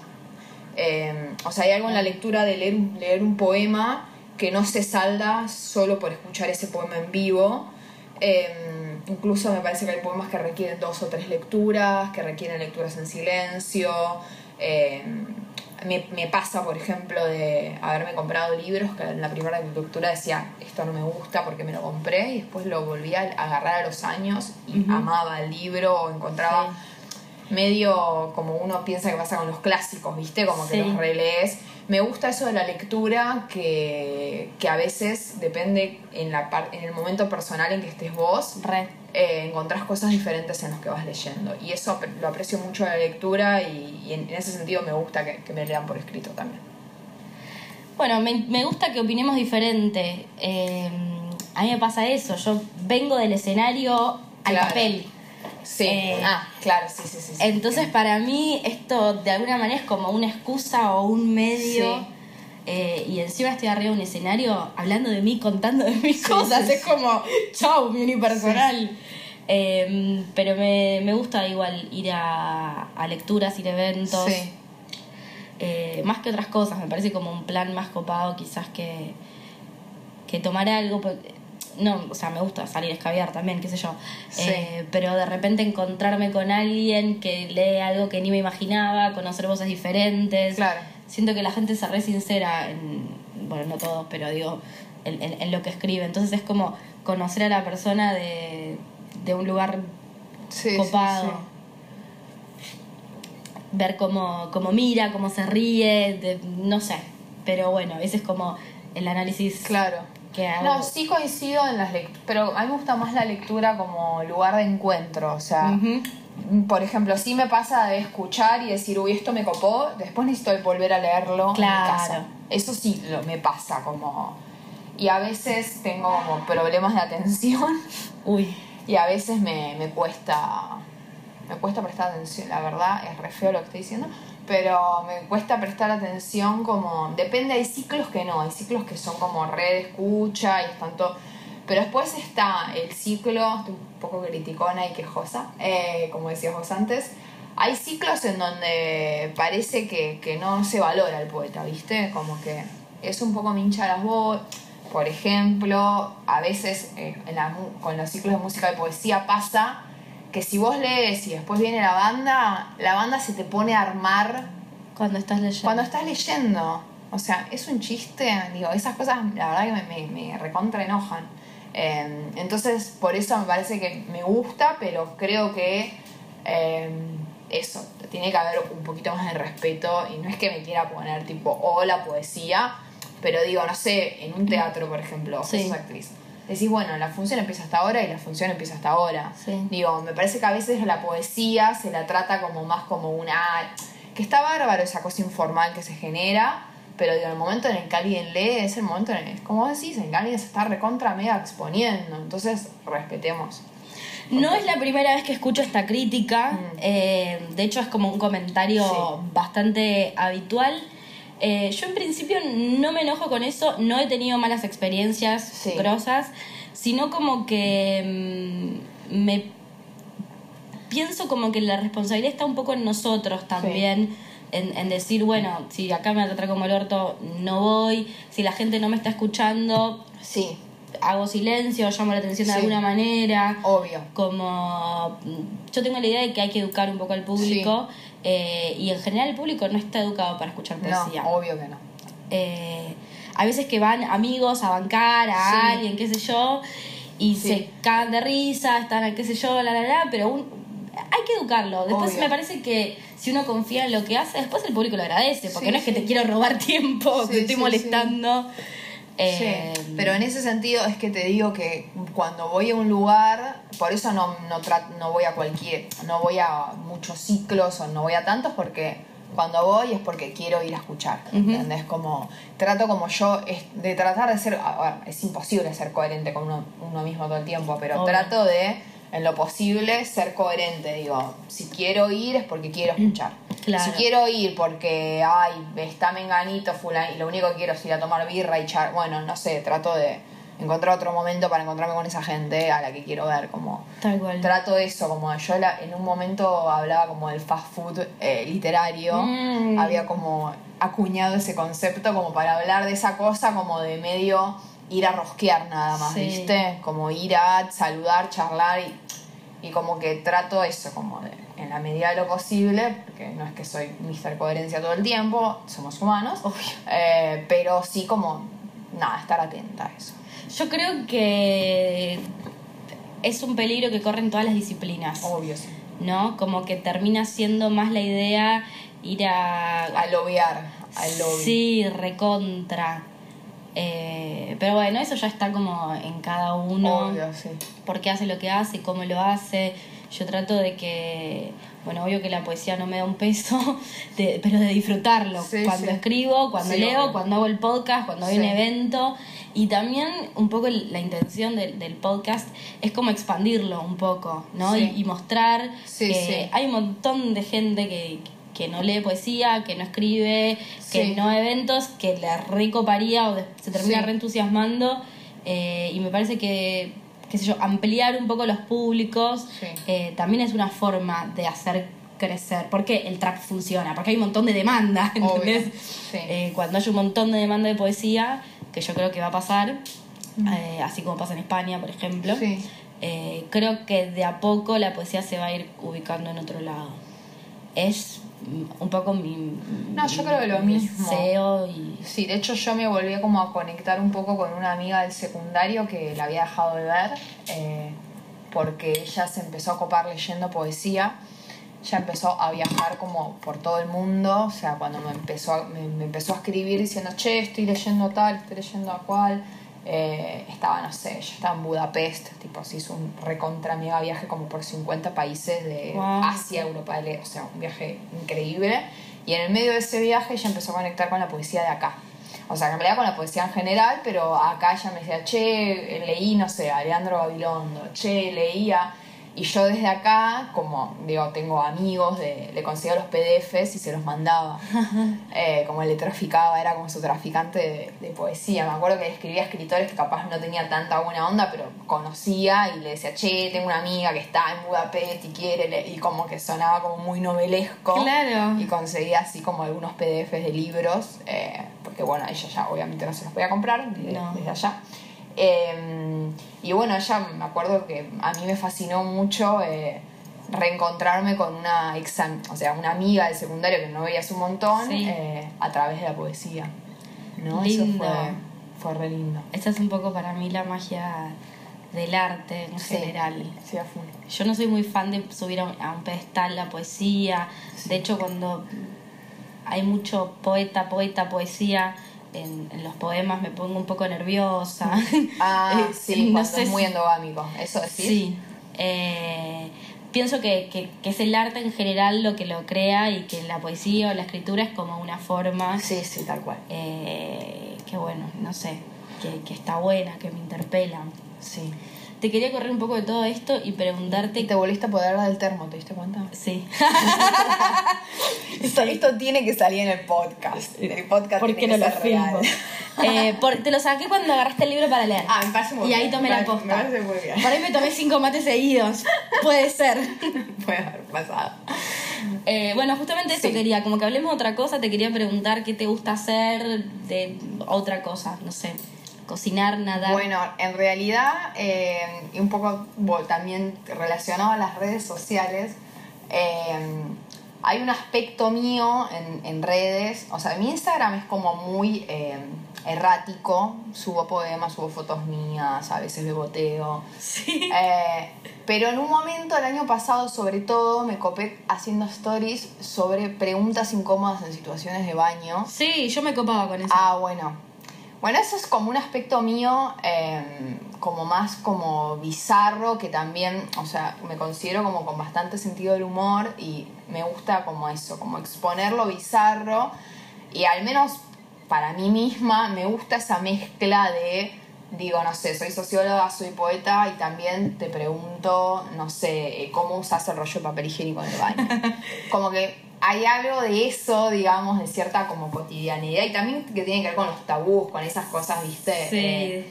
Eh, o sea, hay algo en la lectura de leer, un- leer un poema que no se salda solo por escuchar ese poema en vivo. Eh, incluso me parece que hay poemas que requieren dos o tres lecturas, que requieren lecturas en silencio. Eh, me, me pasa, por ejemplo, de haberme comprado libros que en la primera lectura decía, esto no me gusta porque me lo compré, y después lo volví a agarrar a los años y amaba el libro o encontraba medio como uno piensa que pasa con los clásicos, ¿viste? Como que Sí. los relees. Me gusta eso de la lectura que, que a veces depende en, la par- en el momento personal en que estés vos, Re. eh, encontrás cosas diferentes en los que vas leyendo. Y eso lo aprecio mucho de la lectura y, y en, en ese sentido me gusta que, que me lean por escrito también. Bueno, me, me gusta que opinemos diferente. Eh, a mí me pasa eso. Yo vengo del escenario al Claro. papel. Sí. Eh, ah, claro, sí, sí, sí. sí. Entonces, para mí, esto de alguna manera es como una excusa o un medio. Sí. Eh, y encima estoy arriba de un escenario hablando de mí, contando de mis Sí, cosas. sí, es como, chau, mi unipersonal. Eh, pero me, me gusta igual ir a, a lecturas, ir a eventos. Sí. Eh, más que otras cosas, me parece como un plan más copado quizás que, que tomar algo. porque- No, o sea, me gusta salir a escabiar también, qué sé yo. Sí. Eh, pero de repente encontrarme con alguien que lee algo que ni me imaginaba, conocer voces diferentes. Claro. Siento que la gente se re sincera, en, bueno, no todos, pero digo, en, en- en lo que escribe. Entonces es como conocer a la persona de, de un lugar Sí, copado. sí. Ver cómo, cómo mira, cómo se ríe, de- no sé. Pero bueno, ese es como el análisis Claro. No, sí coincido en las lecturas, pero a mí me gusta más la lectura como lugar de encuentro, o sea, por ejemplo, sí me pasa de escuchar y decir, uy, esto me copó, después necesito volver a leerlo Claro. en mi casa. Eso sí lo, me pasa como... Y a veces tengo como problemas de atención [laughs] Uy, y a veces me, me cuesta me cuesta prestar atención, la verdad es re feo lo que estoy diciendo, pero me cuesta prestar atención como, depende, hay ciclos que no, hay ciclos que son como red escucha y todo, pero después está el ciclo, estoy un poco criticona y quejosa, eh, como decías vos antes, hay ciclos en donde parece que, que no se valora el poeta, ¿viste? Como que es un poco mincha las voz. Por ejemplo, a veces eh, en la con los ciclos de música y poesía pasa que si vos lees y después viene la banda, la banda se te pone a armar cuando estás leyendo. cuando estás leyendo. O sea, es un chiste, digo, esas cosas la verdad que me, me, me recontra enojan. Eh, entonces, por eso me parece que me gusta, pero creo que eh, eso, tiene que haber un poquito más de respeto y no es que me quiera poner tipo, hola poesía, pero digo, no sé, en un teatro, por ejemplo, Sí. sos actriz. Decís, bueno, la función empieza hasta ahora y la función empieza hasta ahora. Sí. Digo, me parece que a veces la poesía se la trata como más como una... que está bárbaro esa cosa informal que se genera, pero digo, el momento en el que alguien lee es el momento en el como decís, en el que alguien se está recontra mega exponiendo. Entonces, respetemos. No es la primera vez que escucho esta crítica, Mm. eh, de hecho es como un comentario Sí. bastante habitual. Eh, yo en principio no me enojo con eso, no he tenido malas experiencias Sí. grosas, sino como que mm, me pienso como que la responsabilidad está un poco en nosotros también. En, en decir, bueno, si acá me trata como el orto, no voy. Si la gente no me está escuchando, Sí, hago silencio, llamo la atención de Sí. alguna manera obvio. como mm, yo tengo la idea de que hay que educar un poco al público eh, y en general el público no está educado para escuchar poesía. No, obvio que no. Eh, hay veces que van amigos a bancar a Sí. alguien, qué sé yo, y Sí. se cagan de risa, están, qué sé yo, la, la, la, pero un- hay que educarlo. Después Obvio. me parece que si uno confía en lo que hace, después el público lo agradece, porque Sí, no es que te quiero robar [laughs] tiempo, te estoy molestando. Eh, Sí, pero en ese sentido es que te digo que cuando voy a un lugar, por eso no, no, no voy a cualquier, no voy a muchos ciclos o no voy a tantos porque cuando voy es porque quiero ir a escuchar. ¿entendés? Como, trato como yo, es de tratar de ser, a ver, es imposible ser coherente con uno, uno mismo todo el tiempo, pero Obvio. trato de, en lo posible, ser coherente, digo, si quiero ir es porque quiero escuchar. Claro. Si quiero ir porque, ay, está menganito, fulano, y lo único que quiero es ir a tomar birra y char, bueno, no sé, trato de encontrar otro momento para encontrarme con esa gente a la que quiero ver, como... Tal cual. Trato eso, como yo la- en un momento hablaba como del fast food eh, literario, Mm. había como acuñado ese concepto como para hablar de esa cosa como de medio ir a rosquear nada más, Sí. ¿viste? Como ir a saludar, charlar y, y como que trato eso, como de, en la medida de lo posible, porque no es que soy Mr. Coherencia todo el tiempo, somos humanos, eh, pero sí como, nada, estar atenta a eso. Yo creo que es un peligro que corren todas las disciplinas, Obvio, sí. ¿no? Como que termina siendo más la idea ir a... A lobear, al lobby. Sí, recontra. Eh, pero bueno, eso ya está como en cada uno. Obvio, sí. por qué hace lo que hace, cómo lo hace. Yo trato de que, bueno, obvio que la poesía no me da un peso, [laughs] de- pero de disfrutarlo. Sí, cuando sí. escribo, cuando leo, obvio. cuando hago el podcast, cuando hay un evento. Y también un poco la intención del, del podcast es como expandirlo un poco, ¿no? Y, y mostrar que hay un montón de gente que, que no lee poesía, que no escribe, que Sí. no ve eventos, que le recoparía o se termina Sí. reentusiasmando. eh, y me parece que, qué sé yo, ampliar un poco los públicos Sí. eh, también es una forma de hacer crecer. Porque el trap funciona, porque hay un montón de demanda, ¿entendés? Eh, cuando hay un montón de demanda de poesía, que yo creo que va a pasar, eh, así como pasa en España, por ejemplo, creo que de a poco la poesía se va a ir ubicando en otro lado. Es mm, un poco mi, No, yo creo que lo mi mismo. deseo y Sí, de hecho yo me volví como a conectar un poco con una amiga del secundario que la había dejado de ver eh, porque ella se empezó a copar leyendo poesía. Ella empezó a viajar como por todo el mundo, o sea, cuando me empezó a, me, me empezó a escribir diciendo, che, estoy leyendo tal, estoy leyendo a cual. Eh, estaba, no sé, yo estaba en Budapest, tipo, se hizo un recontra mega viaje como por 50 países de Wow. Asia, Europa, del o sea, un viaje increíble. Y en el medio de ese viaje ella empezó a conectar con la poesía de acá. O sea, que en realidad con la poesía en general, pero acá ella me decía, che, leí, no sé, a Leandro Gabilondo, che, leía. Y yo desde acá, como digo, tengo amigos, de, le conseguía los PDFs y se los mandaba. [laughs] Eh, como le traficaba, era como su traficante de, de poesía. Me acuerdo que le escribía a escritores que capaz no tenía tanta buena onda, pero conocía y le decía, che, tengo una amiga que está en Budapest y quiere, le-". y como que sonaba como muy novelesco. Claro. Y conseguía así como algunos PDFs de libros, eh, porque bueno, ella ya obviamente no se los podía comprar desde, No. desde allá. Eh, y bueno, ella me acuerdo que a mí me fascinó mucho eh, reencontrarme con una ex, o sea, una amiga del secundario que no veías un montón Sí. eh, a través de la poesía. ¿no? Eso fue, fue re lindo. esta es un poco para mí la magia del arte en Sí, general. Sí, a full. Yo no soy muy fan de subir a un, a un pedestal la poesía. De hecho, cuando hay mucho poeta, poeta, poesía en, en los poemas me pongo un poco nerviosa. [laughs] Ah, [laughs] Eh, sí, no cuando sé es muy si- endogámico. ¿Eso decís? Sí. Eh, pienso que, que, que es el arte en general lo que lo crea y que la poesía o la escritura es como una forma Sí, sí, tal cual. eh, que, bueno, no sé, que, que está buena, que me interpela. Sí. Te quería correr un poco de todo esto y preguntarte... Y te volviste a poder del termo, ¿te diste cuenta? Sí. [laughs] Esto, esto tiene que salir en el podcast. El podcast ¿Por qué no lo filmo? [laughs] Eh, por- te lo saqué cuando agarraste el libro para leer. Ah, me parece muy y ahí bien. tomé Me la parece- posta. me parece muy bien. Por ahí me tomé cinco mates seguidos. Puede ser. [laughs] Puede haber pasado. Eh, bueno, justamente eso Sí. quería, como que hablemos de otra cosa, te quería preguntar qué te gusta hacer de otra cosa, no sé, cocinar, nadar. Bueno, en realidad, eh, y un poco bueno, también relacionado a las redes sociales, eh, hay un aspecto mío en, en redes, o sea, mi Instagram es como muy eh, errático, subo poemas, subo fotos mías, a veces beboteo. Sí. Eh, pero en un momento, el año pasado sobre todo, me copé haciendo stories sobre preguntas incómodas en situaciones de baño. Sí, yo me copaba con eso. Ah, bueno. Bueno, eso es como un aspecto mío, eh, como más como bizarro, que también, o sea, me considero como con bastante sentido del humor y me gusta como eso, como exponer lo bizarro y al menos para mí misma me gusta esa mezcla de, digo, no sé, soy socióloga, soy poeta y también te pregunto, no sé, eh, cómo usas el rollo de papel higiénico en el baño. [laughs] como que hay algo de eso, digamos, de cierta como cotidianidad y también que tiene que ver con los tabús, con esas cosas, viste, sí. Eh,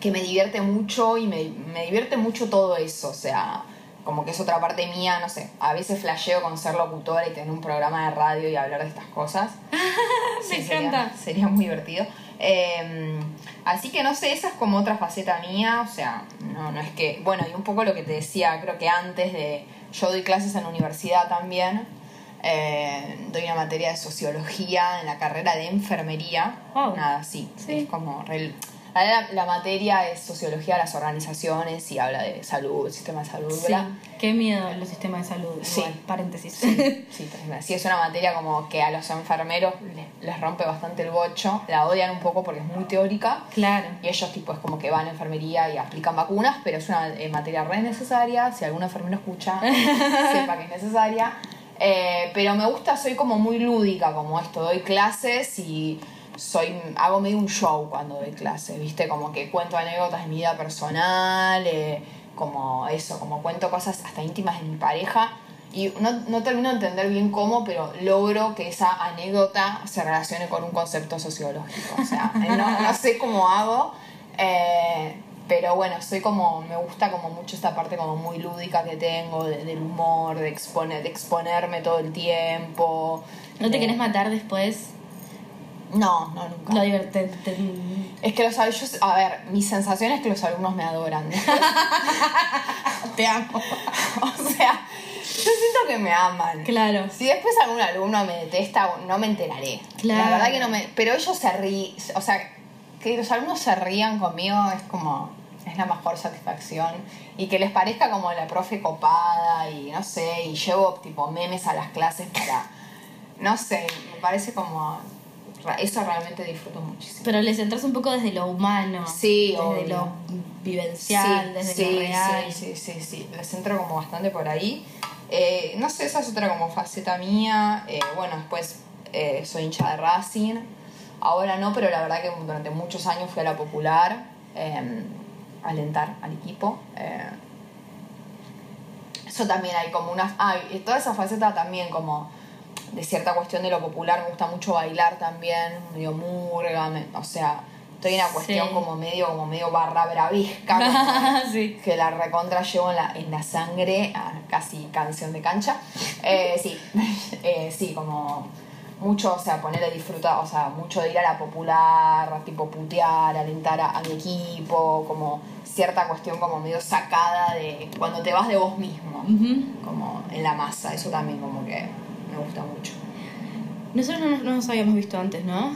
que me divierte mucho y me, me divierte mucho todo eso, o sea, como que es otra parte mía, no sé, a veces flasheo con ser locutora y tener un programa de radio y hablar de estas cosas. [laughs] me sería- encanta. Sería, muy divertido. Eh, así que no sé, esa es como otra faceta mía, o sea, no, no es que, bueno, y un poco lo que te decía, creo que antes de, yo doy clases en la universidad también, eh, doy una materia de sociología en la carrera de enfermería, nada, sí, Sí. es como, rel- la, la materia es sociología de las organizaciones y habla de salud, sistema de salud, Sí, qué miedo los sistemas de salud. Sí. Igual, paréntesis. Sí, sí, tremendo. Sí, es una materia como que a los enfermeros les, les rompe bastante el bocho, la odian un poco porque es muy teórica claro. y ellos tipo es como que van a enfermería y aplican vacunas, pero es una eh, materia re necesaria, si algún enfermero escucha, [laughs] sepa que es necesaria. Eh, pero me gusta, soy como muy lúdica como esto, doy clases y soy hago medio un show cuando doy clases, ¿viste? Como que cuento anécdotas de mi vida personal, eh, como eso, como cuento cosas hasta íntimas de mi pareja. Y no, no termino de entender bien cómo, pero logro que esa anécdota se relacione con un concepto sociológico. O sea, [laughs] no, no sé cómo hago, eh, pero bueno, soy como, me gusta como mucho esta parte como muy lúdica que tengo, de- del humor, de, exponer, de exponerme todo el tiempo. ¿No te de- querés matar después? No, no, nunca. Lo divertente. Es que los alumnos, a ver, mi sensación es que los alumnos me adoran. [laughs] Te amo. [laughs] o sea, yo siento que me aman. Claro. Si después algún alumno me detesta, no me enteraré. Claro. La verdad que no me. Pero ellos se ríen. O sea, que los alumnos se rían conmigo es como. Es la mejor satisfacción. Y que les parezca como la profe copada y no sé. Y llevo tipo memes a las clases para. No sé, me parece como. Eso realmente disfruto muchísimo. Pero les entras un poco desde lo humano. Sí, Desde obvio. lo vivencial, desde sí, lo real. Sí, sí, sí, sí. Les entro como bastante por ahí. Eh, no sé, esa es otra como faceta mía. Eh, bueno, después eh, soy hincha de Racing. Ahora no, pero la verdad que durante muchos años fui a la popular a alentar al equipo. Eso también hay como una... Ah, y toda esa faceta también como de cierta cuestión de lo popular. Me gusta mucho bailar también, medio murga, me- o sea... Estoy en una cuestión Sí. como medio, como medio barra bravisca. [laughs] como- sí. que la recontra llevo en la, en la sangre, ah, casi canción de cancha. Eh, sí, [laughs] eh, sí, como mucho, o sea, ponerle disfrutar, o sea, mucho de ir a la popular, tipo putear, alentar a, a mi equipo, como cierta cuestión como medio sacada de cuando te vas de vos mismo, como en la masa, eso también como que me gusta mucho. Nosotros no, nos- no nos habíamos visto antes, ¿no?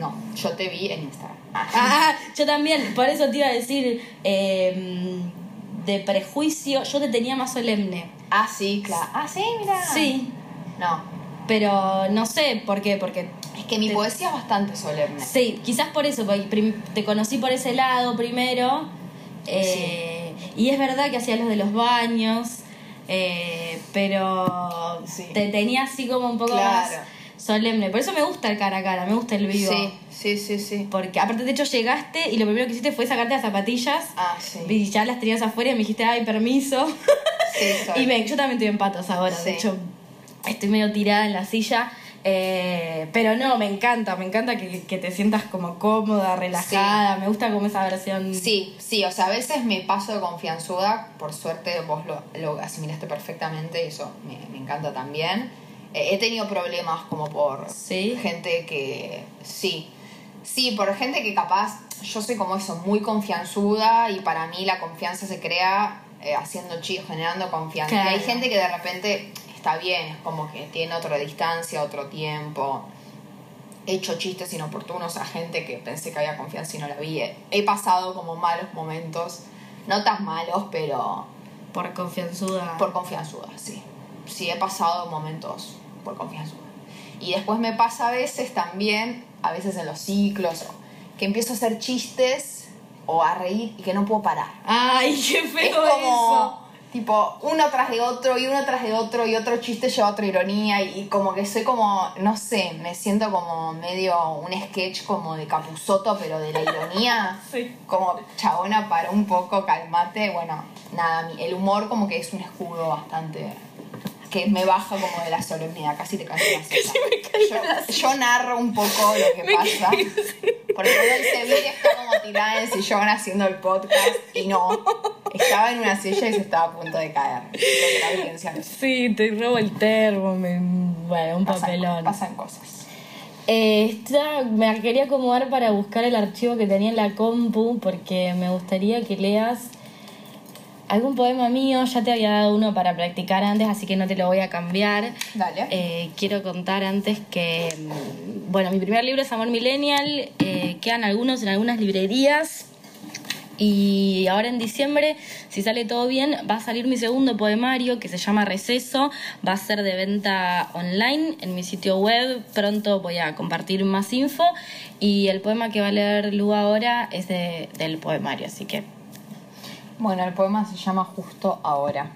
No, yo te vi en Instagram. [laughs] Ah, yo también, por eso te iba a decir, eh, de prejuicio, yo te tenía más solemne. Ah, sí, claro. Ah, sí, mira. Sí, No. pero no sé por qué, porque... Es que mi Te- poesía es bastante solemne. Sí, quizás por eso, porque te conocí por ese lado primero. eh, Y es verdad que hacías los de los baños, eh, pero Sí. te tenía así como un poco Claro. más solemne. Por eso me gusta el cara a cara, me gusta el vivo. Sí, sí, sí, sí. Porque aparte de hecho llegaste y lo primero que hiciste fue sacarte las zapatillas. Ah, sí. Y ya las tenías afuera y me dijiste, ay, permiso. Sí, [laughs] soy. y me, yo también estoy en patos ahora, de hecho, estoy medio tirada en la silla. Eh, pero no, me encanta, me encanta que, que te sientas como cómoda, relajada, me gusta como esa versión. Sí, sí, o sea, a veces me paso de confianzuda, por suerte vos lo, lo asimilaste perfectamente y eso me, me encanta también. Eh, he tenido problemas como por Sí. gente que, sí, sí, por gente que capaz, yo soy como eso, muy confianzuda y para mí la confianza se crea eh, haciendo chicos, generando confianza. Claro. Y hay gente que de repente está bien, es como que tiene otra distancia, otro tiempo he hecho chistes inoportunos a gente que pensé que había confianza y no la vi. He, pasado como malos momentos, no tan malos, pero Por confianzuda. por confianzuda, sí. Sí, he pasado momentos por confianzuda. Y después me pasa a veces también, a veces en los ciclos, que empiezo a hacer chistes o a reír y que no puedo parar. Ay, qué Es feo como, eso. Tipo, uno tras de otro y uno tras de otro y otro chiste lleva otra ironía y, y como que soy como, no sé, me siento como medio un sketch como de Capuzoto, pero de la ironía. [laughs] Sí. Como, chabona, para un poco, calmate. Bueno, nada, el humor como que es un escudo bastante que me baja como de la solemnidad, casi te la [laughs] la yo, yo narro un poco lo que [laughs] Me pasa. Porque dice, Miri está como tirada en el sillón haciendo el podcast y no. Estaba en una silla y se estaba a punto de caer. Sí, te robo el termo, me- bueno, un Pasan, papelón. pasan cosas. Eh, esta- me quería acomodar para buscar el archivo que tenía en la compu porque me gustaría que leas algún poema mío. Ya te había dado uno para practicar antes, así que no te lo voy a cambiar. Dale. Eh, quiero contar antes que, mm, bueno, mi primer libro es Amor Millennial, eh, quedan algunos en algunas librerías. Y ahora en diciembre, si sale todo bien, va a salir mi segundo poemario que se llama Receso. Va a ser de venta online en mi sitio web. Pronto voy a compartir más info. Y el poema que va a leer Lu ahora es de- del poemario, así que Bueno, el poema se llama Justo ahora.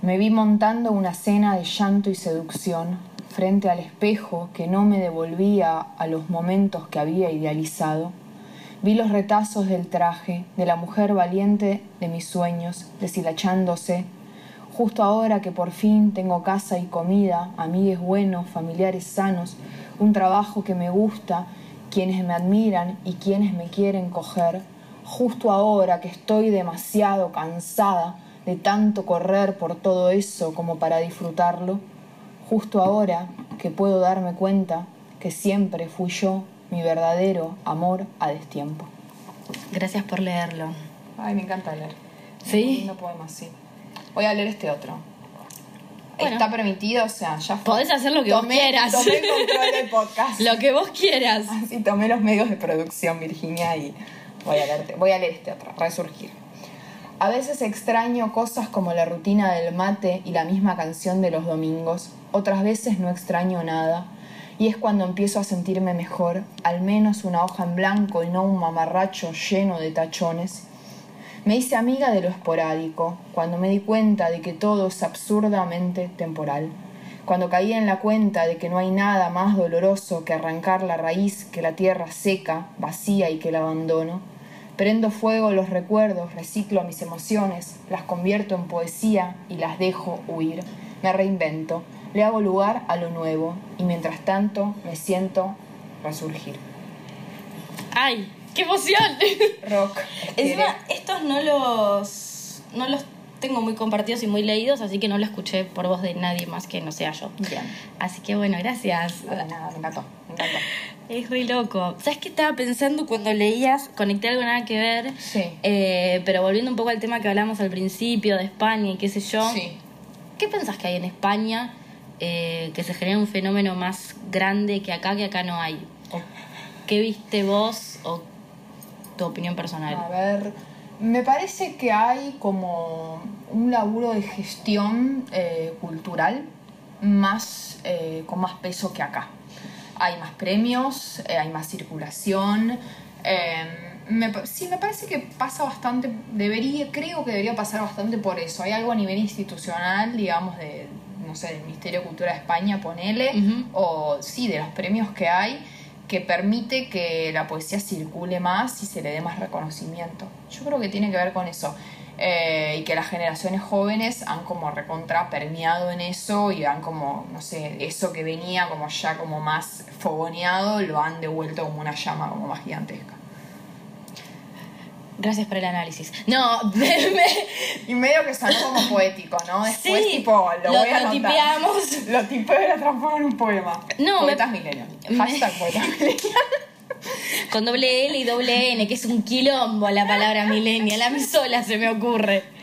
Me vi montando una cena de llanto y seducción frente al espejo que no me devolvía a los momentos que había idealizado. Vi los retazos del traje de la mujer valiente de mis sueños deshilachándose. Justo ahora que por fin tengo casa y comida, amigues buenos, familiares sanos, un trabajo que me gusta, quienes me admiran y quienes me quieren coger, justo ahora que estoy demasiado cansada de tanto correr por todo eso como para disfrutarlo, justo ahora que puedo darme cuenta que siempre fui yo mi verdadero amor a destiempo. gracias por leerlo. Ay, me encanta leer. ¿Sí? Lindo poema, sí. Voy a leer este otro. Bueno. Está permitido, o sea, ya fue. Podés hacer lo que vos quieras. Tomé el control del podcast. [laughs] Lo que vos quieras. Así tomé los medios de producción, Virginia, y voy a, leerte, voy a leer este otro, Resurgir. A veces extraño cosas como la rutina del mate y la misma canción de los domingos, otras veces no extraño nada, y es cuando empiezo a sentirme mejor, al menos una hoja en blanco y no un mamarracho lleno de tachones. Me hice amiga de lo esporádico, cuando me di cuenta de que todo es absurdamente temporal cuando caí en la cuenta de que no hay nada más doloroso que arrancar la raíz que la tierra seca, vacía y que la abandono. Prendo fuego los recuerdos, reciclo mis emociones, las convierto en poesía y las dejo huir. Me reinvento, le hago lugar a lo nuevo y mientras tanto me siento resurgir. ¡Ay! ¡Qué emoción! Rock. Encima, estos no los, no los tengo muy compartidos y muy leídos, así que no lo escuché por voz de nadie más que no sea yo. Bien. Así que bueno, gracias. Nada, nada, me encantó, me encantó. Es re loco. ¿Sabes qué estaba pensando cuando leías? Conecté algo nada que ver. Sí. Eh, pero volviendo un poco al tema que hablamos al principio de España y qué sé yo. Sí. ¿Qué pensás que hay en España eh, que se genera un fenómeno más grande que acá, que acá no hay? ¿O ¿Qué viste vos o tu opinión personal. A ver, me parece que hay como un laburo de gestión eh, cultural más, eh, con más peso que acá. Hay más premios, eh, hay más circulación. Me, sí, me parece que pasa bastante, debería, creo que debería pasar bastante por eso. Hay algo a nivel institucional, digamos, de, no sé, del Ministerio de Cultura de España, ponele, o sí, de los premios que hay, que permite que la poesía circule más y se le dé más reconocimiento. Yo creo que tiene que ver con eso. Eh, y que las generaciones jóvenes han como recontra permeado en eso y han como, no sé, eso que venía como ya como más fogoneado, lo han devuelto como una llama como más gigantesca. Gracias por el análisis. No, [laughs] y medio que salió como poético, ¿no? Después, sí, tipo, lo, voy a lo tipeamos. Lo tipeo y lo transformo en un poema. No, Poetas millennial. Hashtag poetas [laughs] millennial. Con doble L y doble N, que es un quilombo la palabra millennial. A mí sola se me ocurre.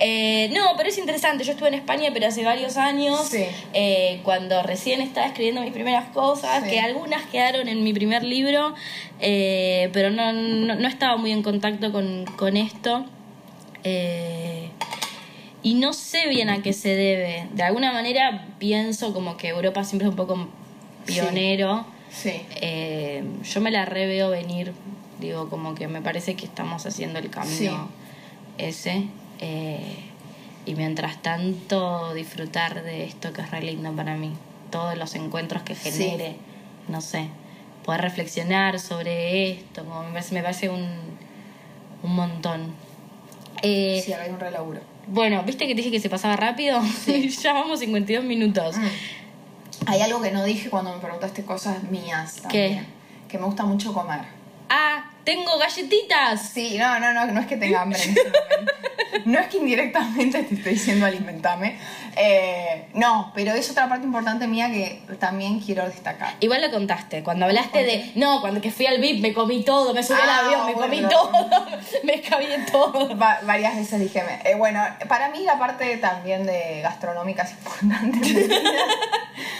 Eh, no, pero es interesante. Yo estuve en España, pero hace varios años, eh, cuando recién estaba escribiendo mis primeras cosas, que algunas quedaron en mi primer libro, eh, pero no, no, estaba muy en contacto con, con esto. y no sé bien a qué se debe. De alguna manera pienso como que Europa siempre es un poco pionero. Sí. yo me la reveo venir. Digo, como que me parece que estamos haciendo el camino ese. Eh, y mientras tanto disfrutar de esto que es re lindo para mí. Todos los encuentros que genere, no sé, poder reflexionar sobre esto, como me parece, me parece un, un montón. Eh, sí, hay un re laburo. Bueno, ¿viste que te dije que se pasaba rápido? [laughs] ya vamos 52 minutos. Mm. Hay algo que no dije cuando me preguntaste cosas mías también. Que me gusta mucho comer. Ah, tengo galletitas. Sí, no, no, no, no es que tenga hambre en este momento. No es que indirectamente te estoy diciendo alimentame. Eh, no, pero es otra parte importante mía que también quiero destacar. Igual lo contaste, cuando hablaste de. No, cuando que fui al VIP me comí todo, me subí al ah, avión, me comí todo, [laughs] me escabié todo. varias veces dije. Eh, bueno, para mí la parte también de gastronómica es importante. [laughs]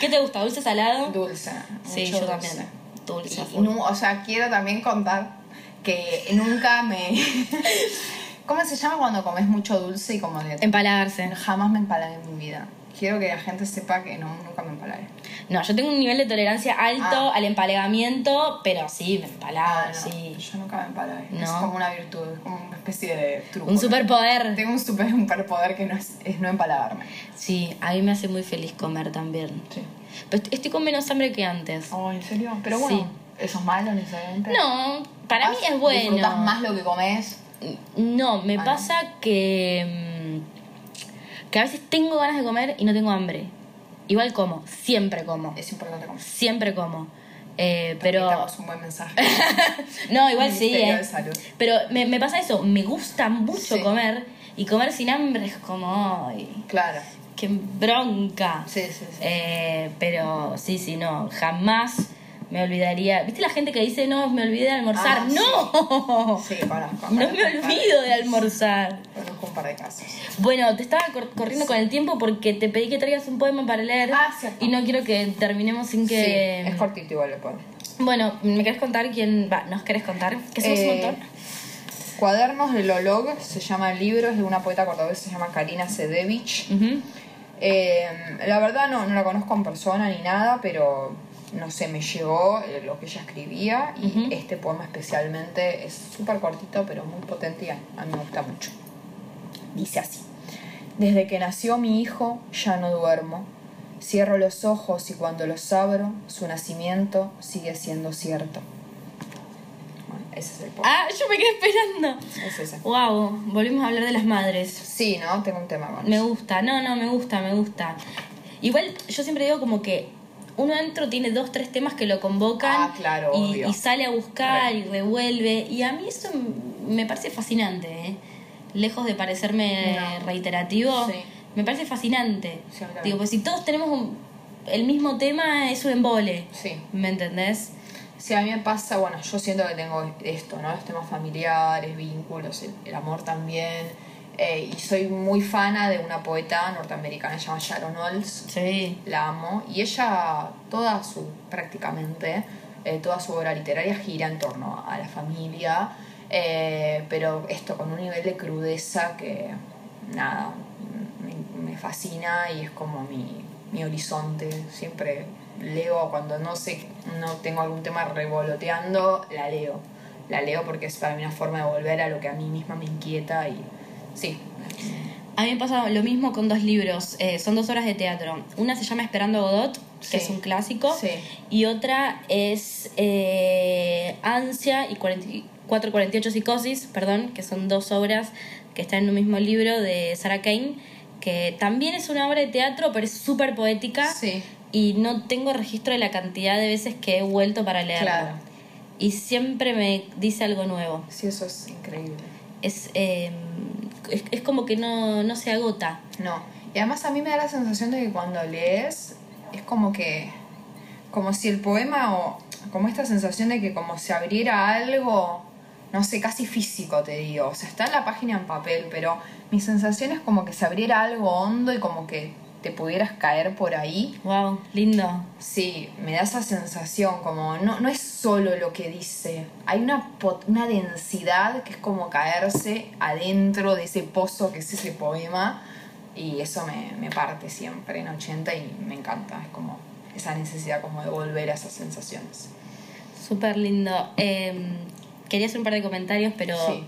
¿Qué te gusta? ¿Dulce salado? Dulce. Sí, yo también. Dulce. o sea, quiero también contar que nunca me... [laughs] ¿Cómo se llama cuando comes mucho dulce y como de... Empalagarse. Jamás me empalagué en mi vida. Quiero que la gente sepa que no, nunca me empalagué. No, yo tengo un nivel de tolerancia alto ah. al empalagamiento, pero sí, me empalago, ah, sí. Yo nunca me empalagué. Es como una virtud, es como una especie de truco. Un superpoder. Tengo un superpoder que no es, es no empalagarme. Sí, a mí me hace muy feliz comer también. Sí. Pero estoy con menos hambre que antes. Oh, ¿en serio? Pero bueno, sí. ¿Eso es malo necesariamente? No, para mí es bueno. ¿Disfrutas más lo que comes? No, me ah, pasa que. Mm, que a veces tengo ganas de comer y no tengo hambre. Igual como, siempre como. Es importante comer. Siempre como. Eh, pero. un buen mensaje. [laughs] no, igual sí. Eh. Pero me, me, pasa eso, me gusta mucho comer y comer sin hambre es como. claro. Qué bronca. Sí, sí, sí. Eh, pero sí, sí, no. Jamás me olvidaría. ¿Viste la gente que dice, no, me olvidé de almorzar? Ah, ¡No! Sí, conozco. No me olvido de almorzar. Conozco un par de casos. Bueno, te estaba corriendo con el tiempo porque te pedí que traigas un poema para leer. Ah, Y no quiero que terminemos sin que. Sí, es cortito igual el poema. Bueno, ¿me querés contar quién va? ¿Nos querés contar? ¿Qué somos un montón? Eh, Cuadernos de Lolog se llama el libro, es de una poeta cordobesa, se llama Karina Sedevich. Eh, la verdad no, no la conozco en persona ni nada, pero no sé, me llegó eh, lo que ella escribía y este poema especialmente es súper cortito pero muy potente y a, mí me gusta mucho. Dice así, desde que nació mi hijo ya no duermo, cierro los ojos y cuando los abro su nacimiento sigue siendo cierto. ese es el poema. Ah, yo me quedé esperando. Es ese. Wow, volvimos a hablar de las madres. Sí, ¿no? Tengo un tema con Me gusta, no, no, me gusta, me gusta. Igual yo siempre digo como que uno adentro tiene dos, tres temas que lo convocan ah, y, sale a buscar y revuelve. Y a mí eso me parece fascinante, ¿eh? lejos de parecerme reiterativo, me parece fascinante. Digo, pues si todos tenemos el mismo tema, es un embole. Sí. ¿Me entendés? Sí, a mí me pasa, bueno, yo siento que tengo esto, ¿no? Los temas familiares, vínculos, el amor también eh, y soy muy fana de una poeta norteamericana, se llama Sharon Olds. Sí. La amo. Y ella, toda su, prácticamente, eh, toda su obra literaria gira en torno a la familia, eh, pero esto con un nivel de crudeza que, nada, me, me fascina y es como mi, mi horizonte. Siempre leo cuando no sé, no tengo algún tema revoloteando, la leo. La leo porque es para mí una forma de volver a lo que a mí misma me inquieta y sí. A mí me pasa lo mismo con dos libros, eh, son dos horas de teatro. Una se llama Esperando a Godot, que Sí. es un clásico, Sí. y otra es eh, Ansia y 448 Psicosis, perdón, que son dos obras que están en un mismo libro de Sarah Kane, que también es una obra de teatro, pero es súper poética Sí. y no tengo registro de la cantidad de veces que he vuelto para leerlo. Claro. Y siempre me dice algo nuevo. Sí, eso es increíble. Es, eh, es, es como que no, no se agota. No. Y además a mí me da la sensación de que cuando lees es como que, como si el poema o como esta sensación de que como se abriera algo, no sé, casi físico te digo. O sea, está en la página en papel, pero mi sensación es como que se abriera algo hondo y como que te pudieras caer por ahí. Wow, lindo. Sí, me da esa sensación, como no, no es solo lo que dice, hay una, una densidad que es como caerse adentro de ese pozo que es ese poema y eso me, me parte siempre en 80 y me encanta, es como esa necesidad como de volver a esas sensaciones. Súper lindo. Eh, quería hacer un par de comentarios, pero Sí.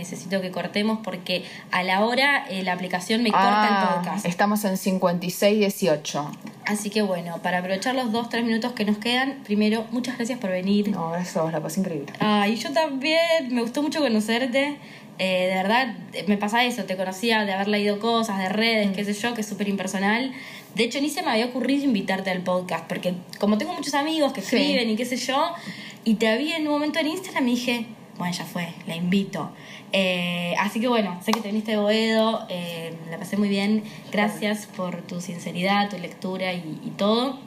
Mm, necesito que cortemos porque a la hora eh, la aplicación me corta el podcast. Ah, estamos en 56-18. Así que bueno, para aprovechar los dos, tres minutos que nos quedan, primero, muchas gracias por venir. No, eso, la pasé increíble. Ay, yo también, me gustó mucho conocerte. Eh, de verdad, me pasa eso, te conocía de haber leído cosas, de redes, qué sé yo, que es súper impersonal. De hecho, ni se me había ocurrido invitarte al podcast, porque como tengo muchos amigos que Sí. escriben y qué sé yo, y te vi en un momento en Instagram y dije, bueno, ya fue, la invito. Eh, así que bueno, sé que te viniste de Boedo, eh, la pasé muy bien. Gracias por tu sinceridad, tu lectura y, todo.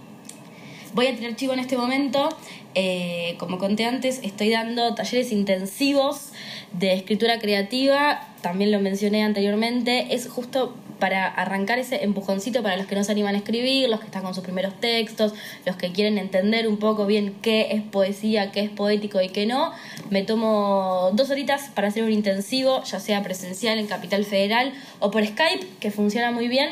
Voy a tirar chivo en este momento. Eh, como conté antes, estoy dando talleres intensivos de escritura creativa. También lo mencioné anteriormente. Es justo para arrancar ese empujoncito para los que no se animan a escribir, los que están con sus primeros textos, los que quieren entender un poco bien qué es poesía, qué es poético y qué no. Me tomo dos horitas para hacer un intensivo, ya sea presencial en Capital Federal o por Skype, que funciona muy bien.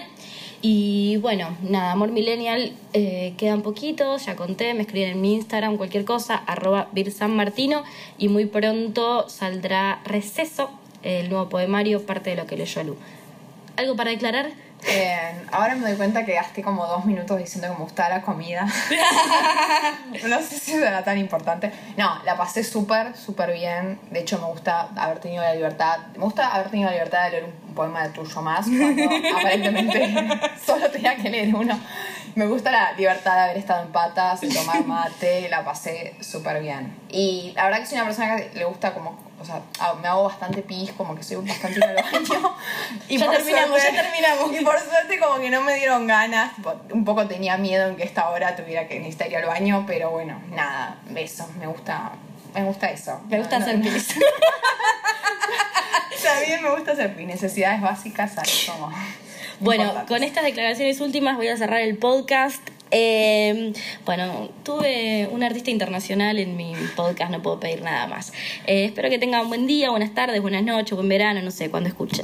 Y bueno, nada, Amor Millennial, eh, quedan poquitos, ya conté, me escriben en mi Instagram, cualquier cosa, arroba Martino y muy pronto saldrá Receso, el nuevo poemario, parte de lo que leyó Lu. ¿Algo para declarar? Eh, ahora me doy cuenta que gasté como dos minutos diciendo que me gustaba la comida. [laughs] no sé si era tan importante. No, la pasé súper, súper bien. De hecho, me gusta haber tenido la libertad. Me gusta haber tenido la libertad de leer un poema de tuyo más, cuando [laughs] aparentemente [laughs] solo tenía que leer uno. Me gusta la libertad de haber estado en patas, de tomar mate, la pasé súper bien. Y la verdad que soy una persona que le gusta como, o sea, ah, me hago bastante pis, como que soy bastante ir al baño. [laughs] Y Ya por terminamos, suerte- ya terminamos. Y por suerte como que no me dieron ganas, un poco tenía miedo en que esta hora tuviera que necesitar ir al baño, pero bueno, nada, besos, me gusta, me gusta eso. Me gusta No, hacer no, pis. También me gusta hacer pis, necesidades básicas, ¿sabes? Como Bueno, con estas declaraciones últimas voy a cerrar el podcast. Eh, bueno, tuve un artista internacional en mi podcast, no puedo pedir nada más. Eh, espero que tengan buen día, buenas tardes, buenas noches, buen verano, no sé, cuando escuchen.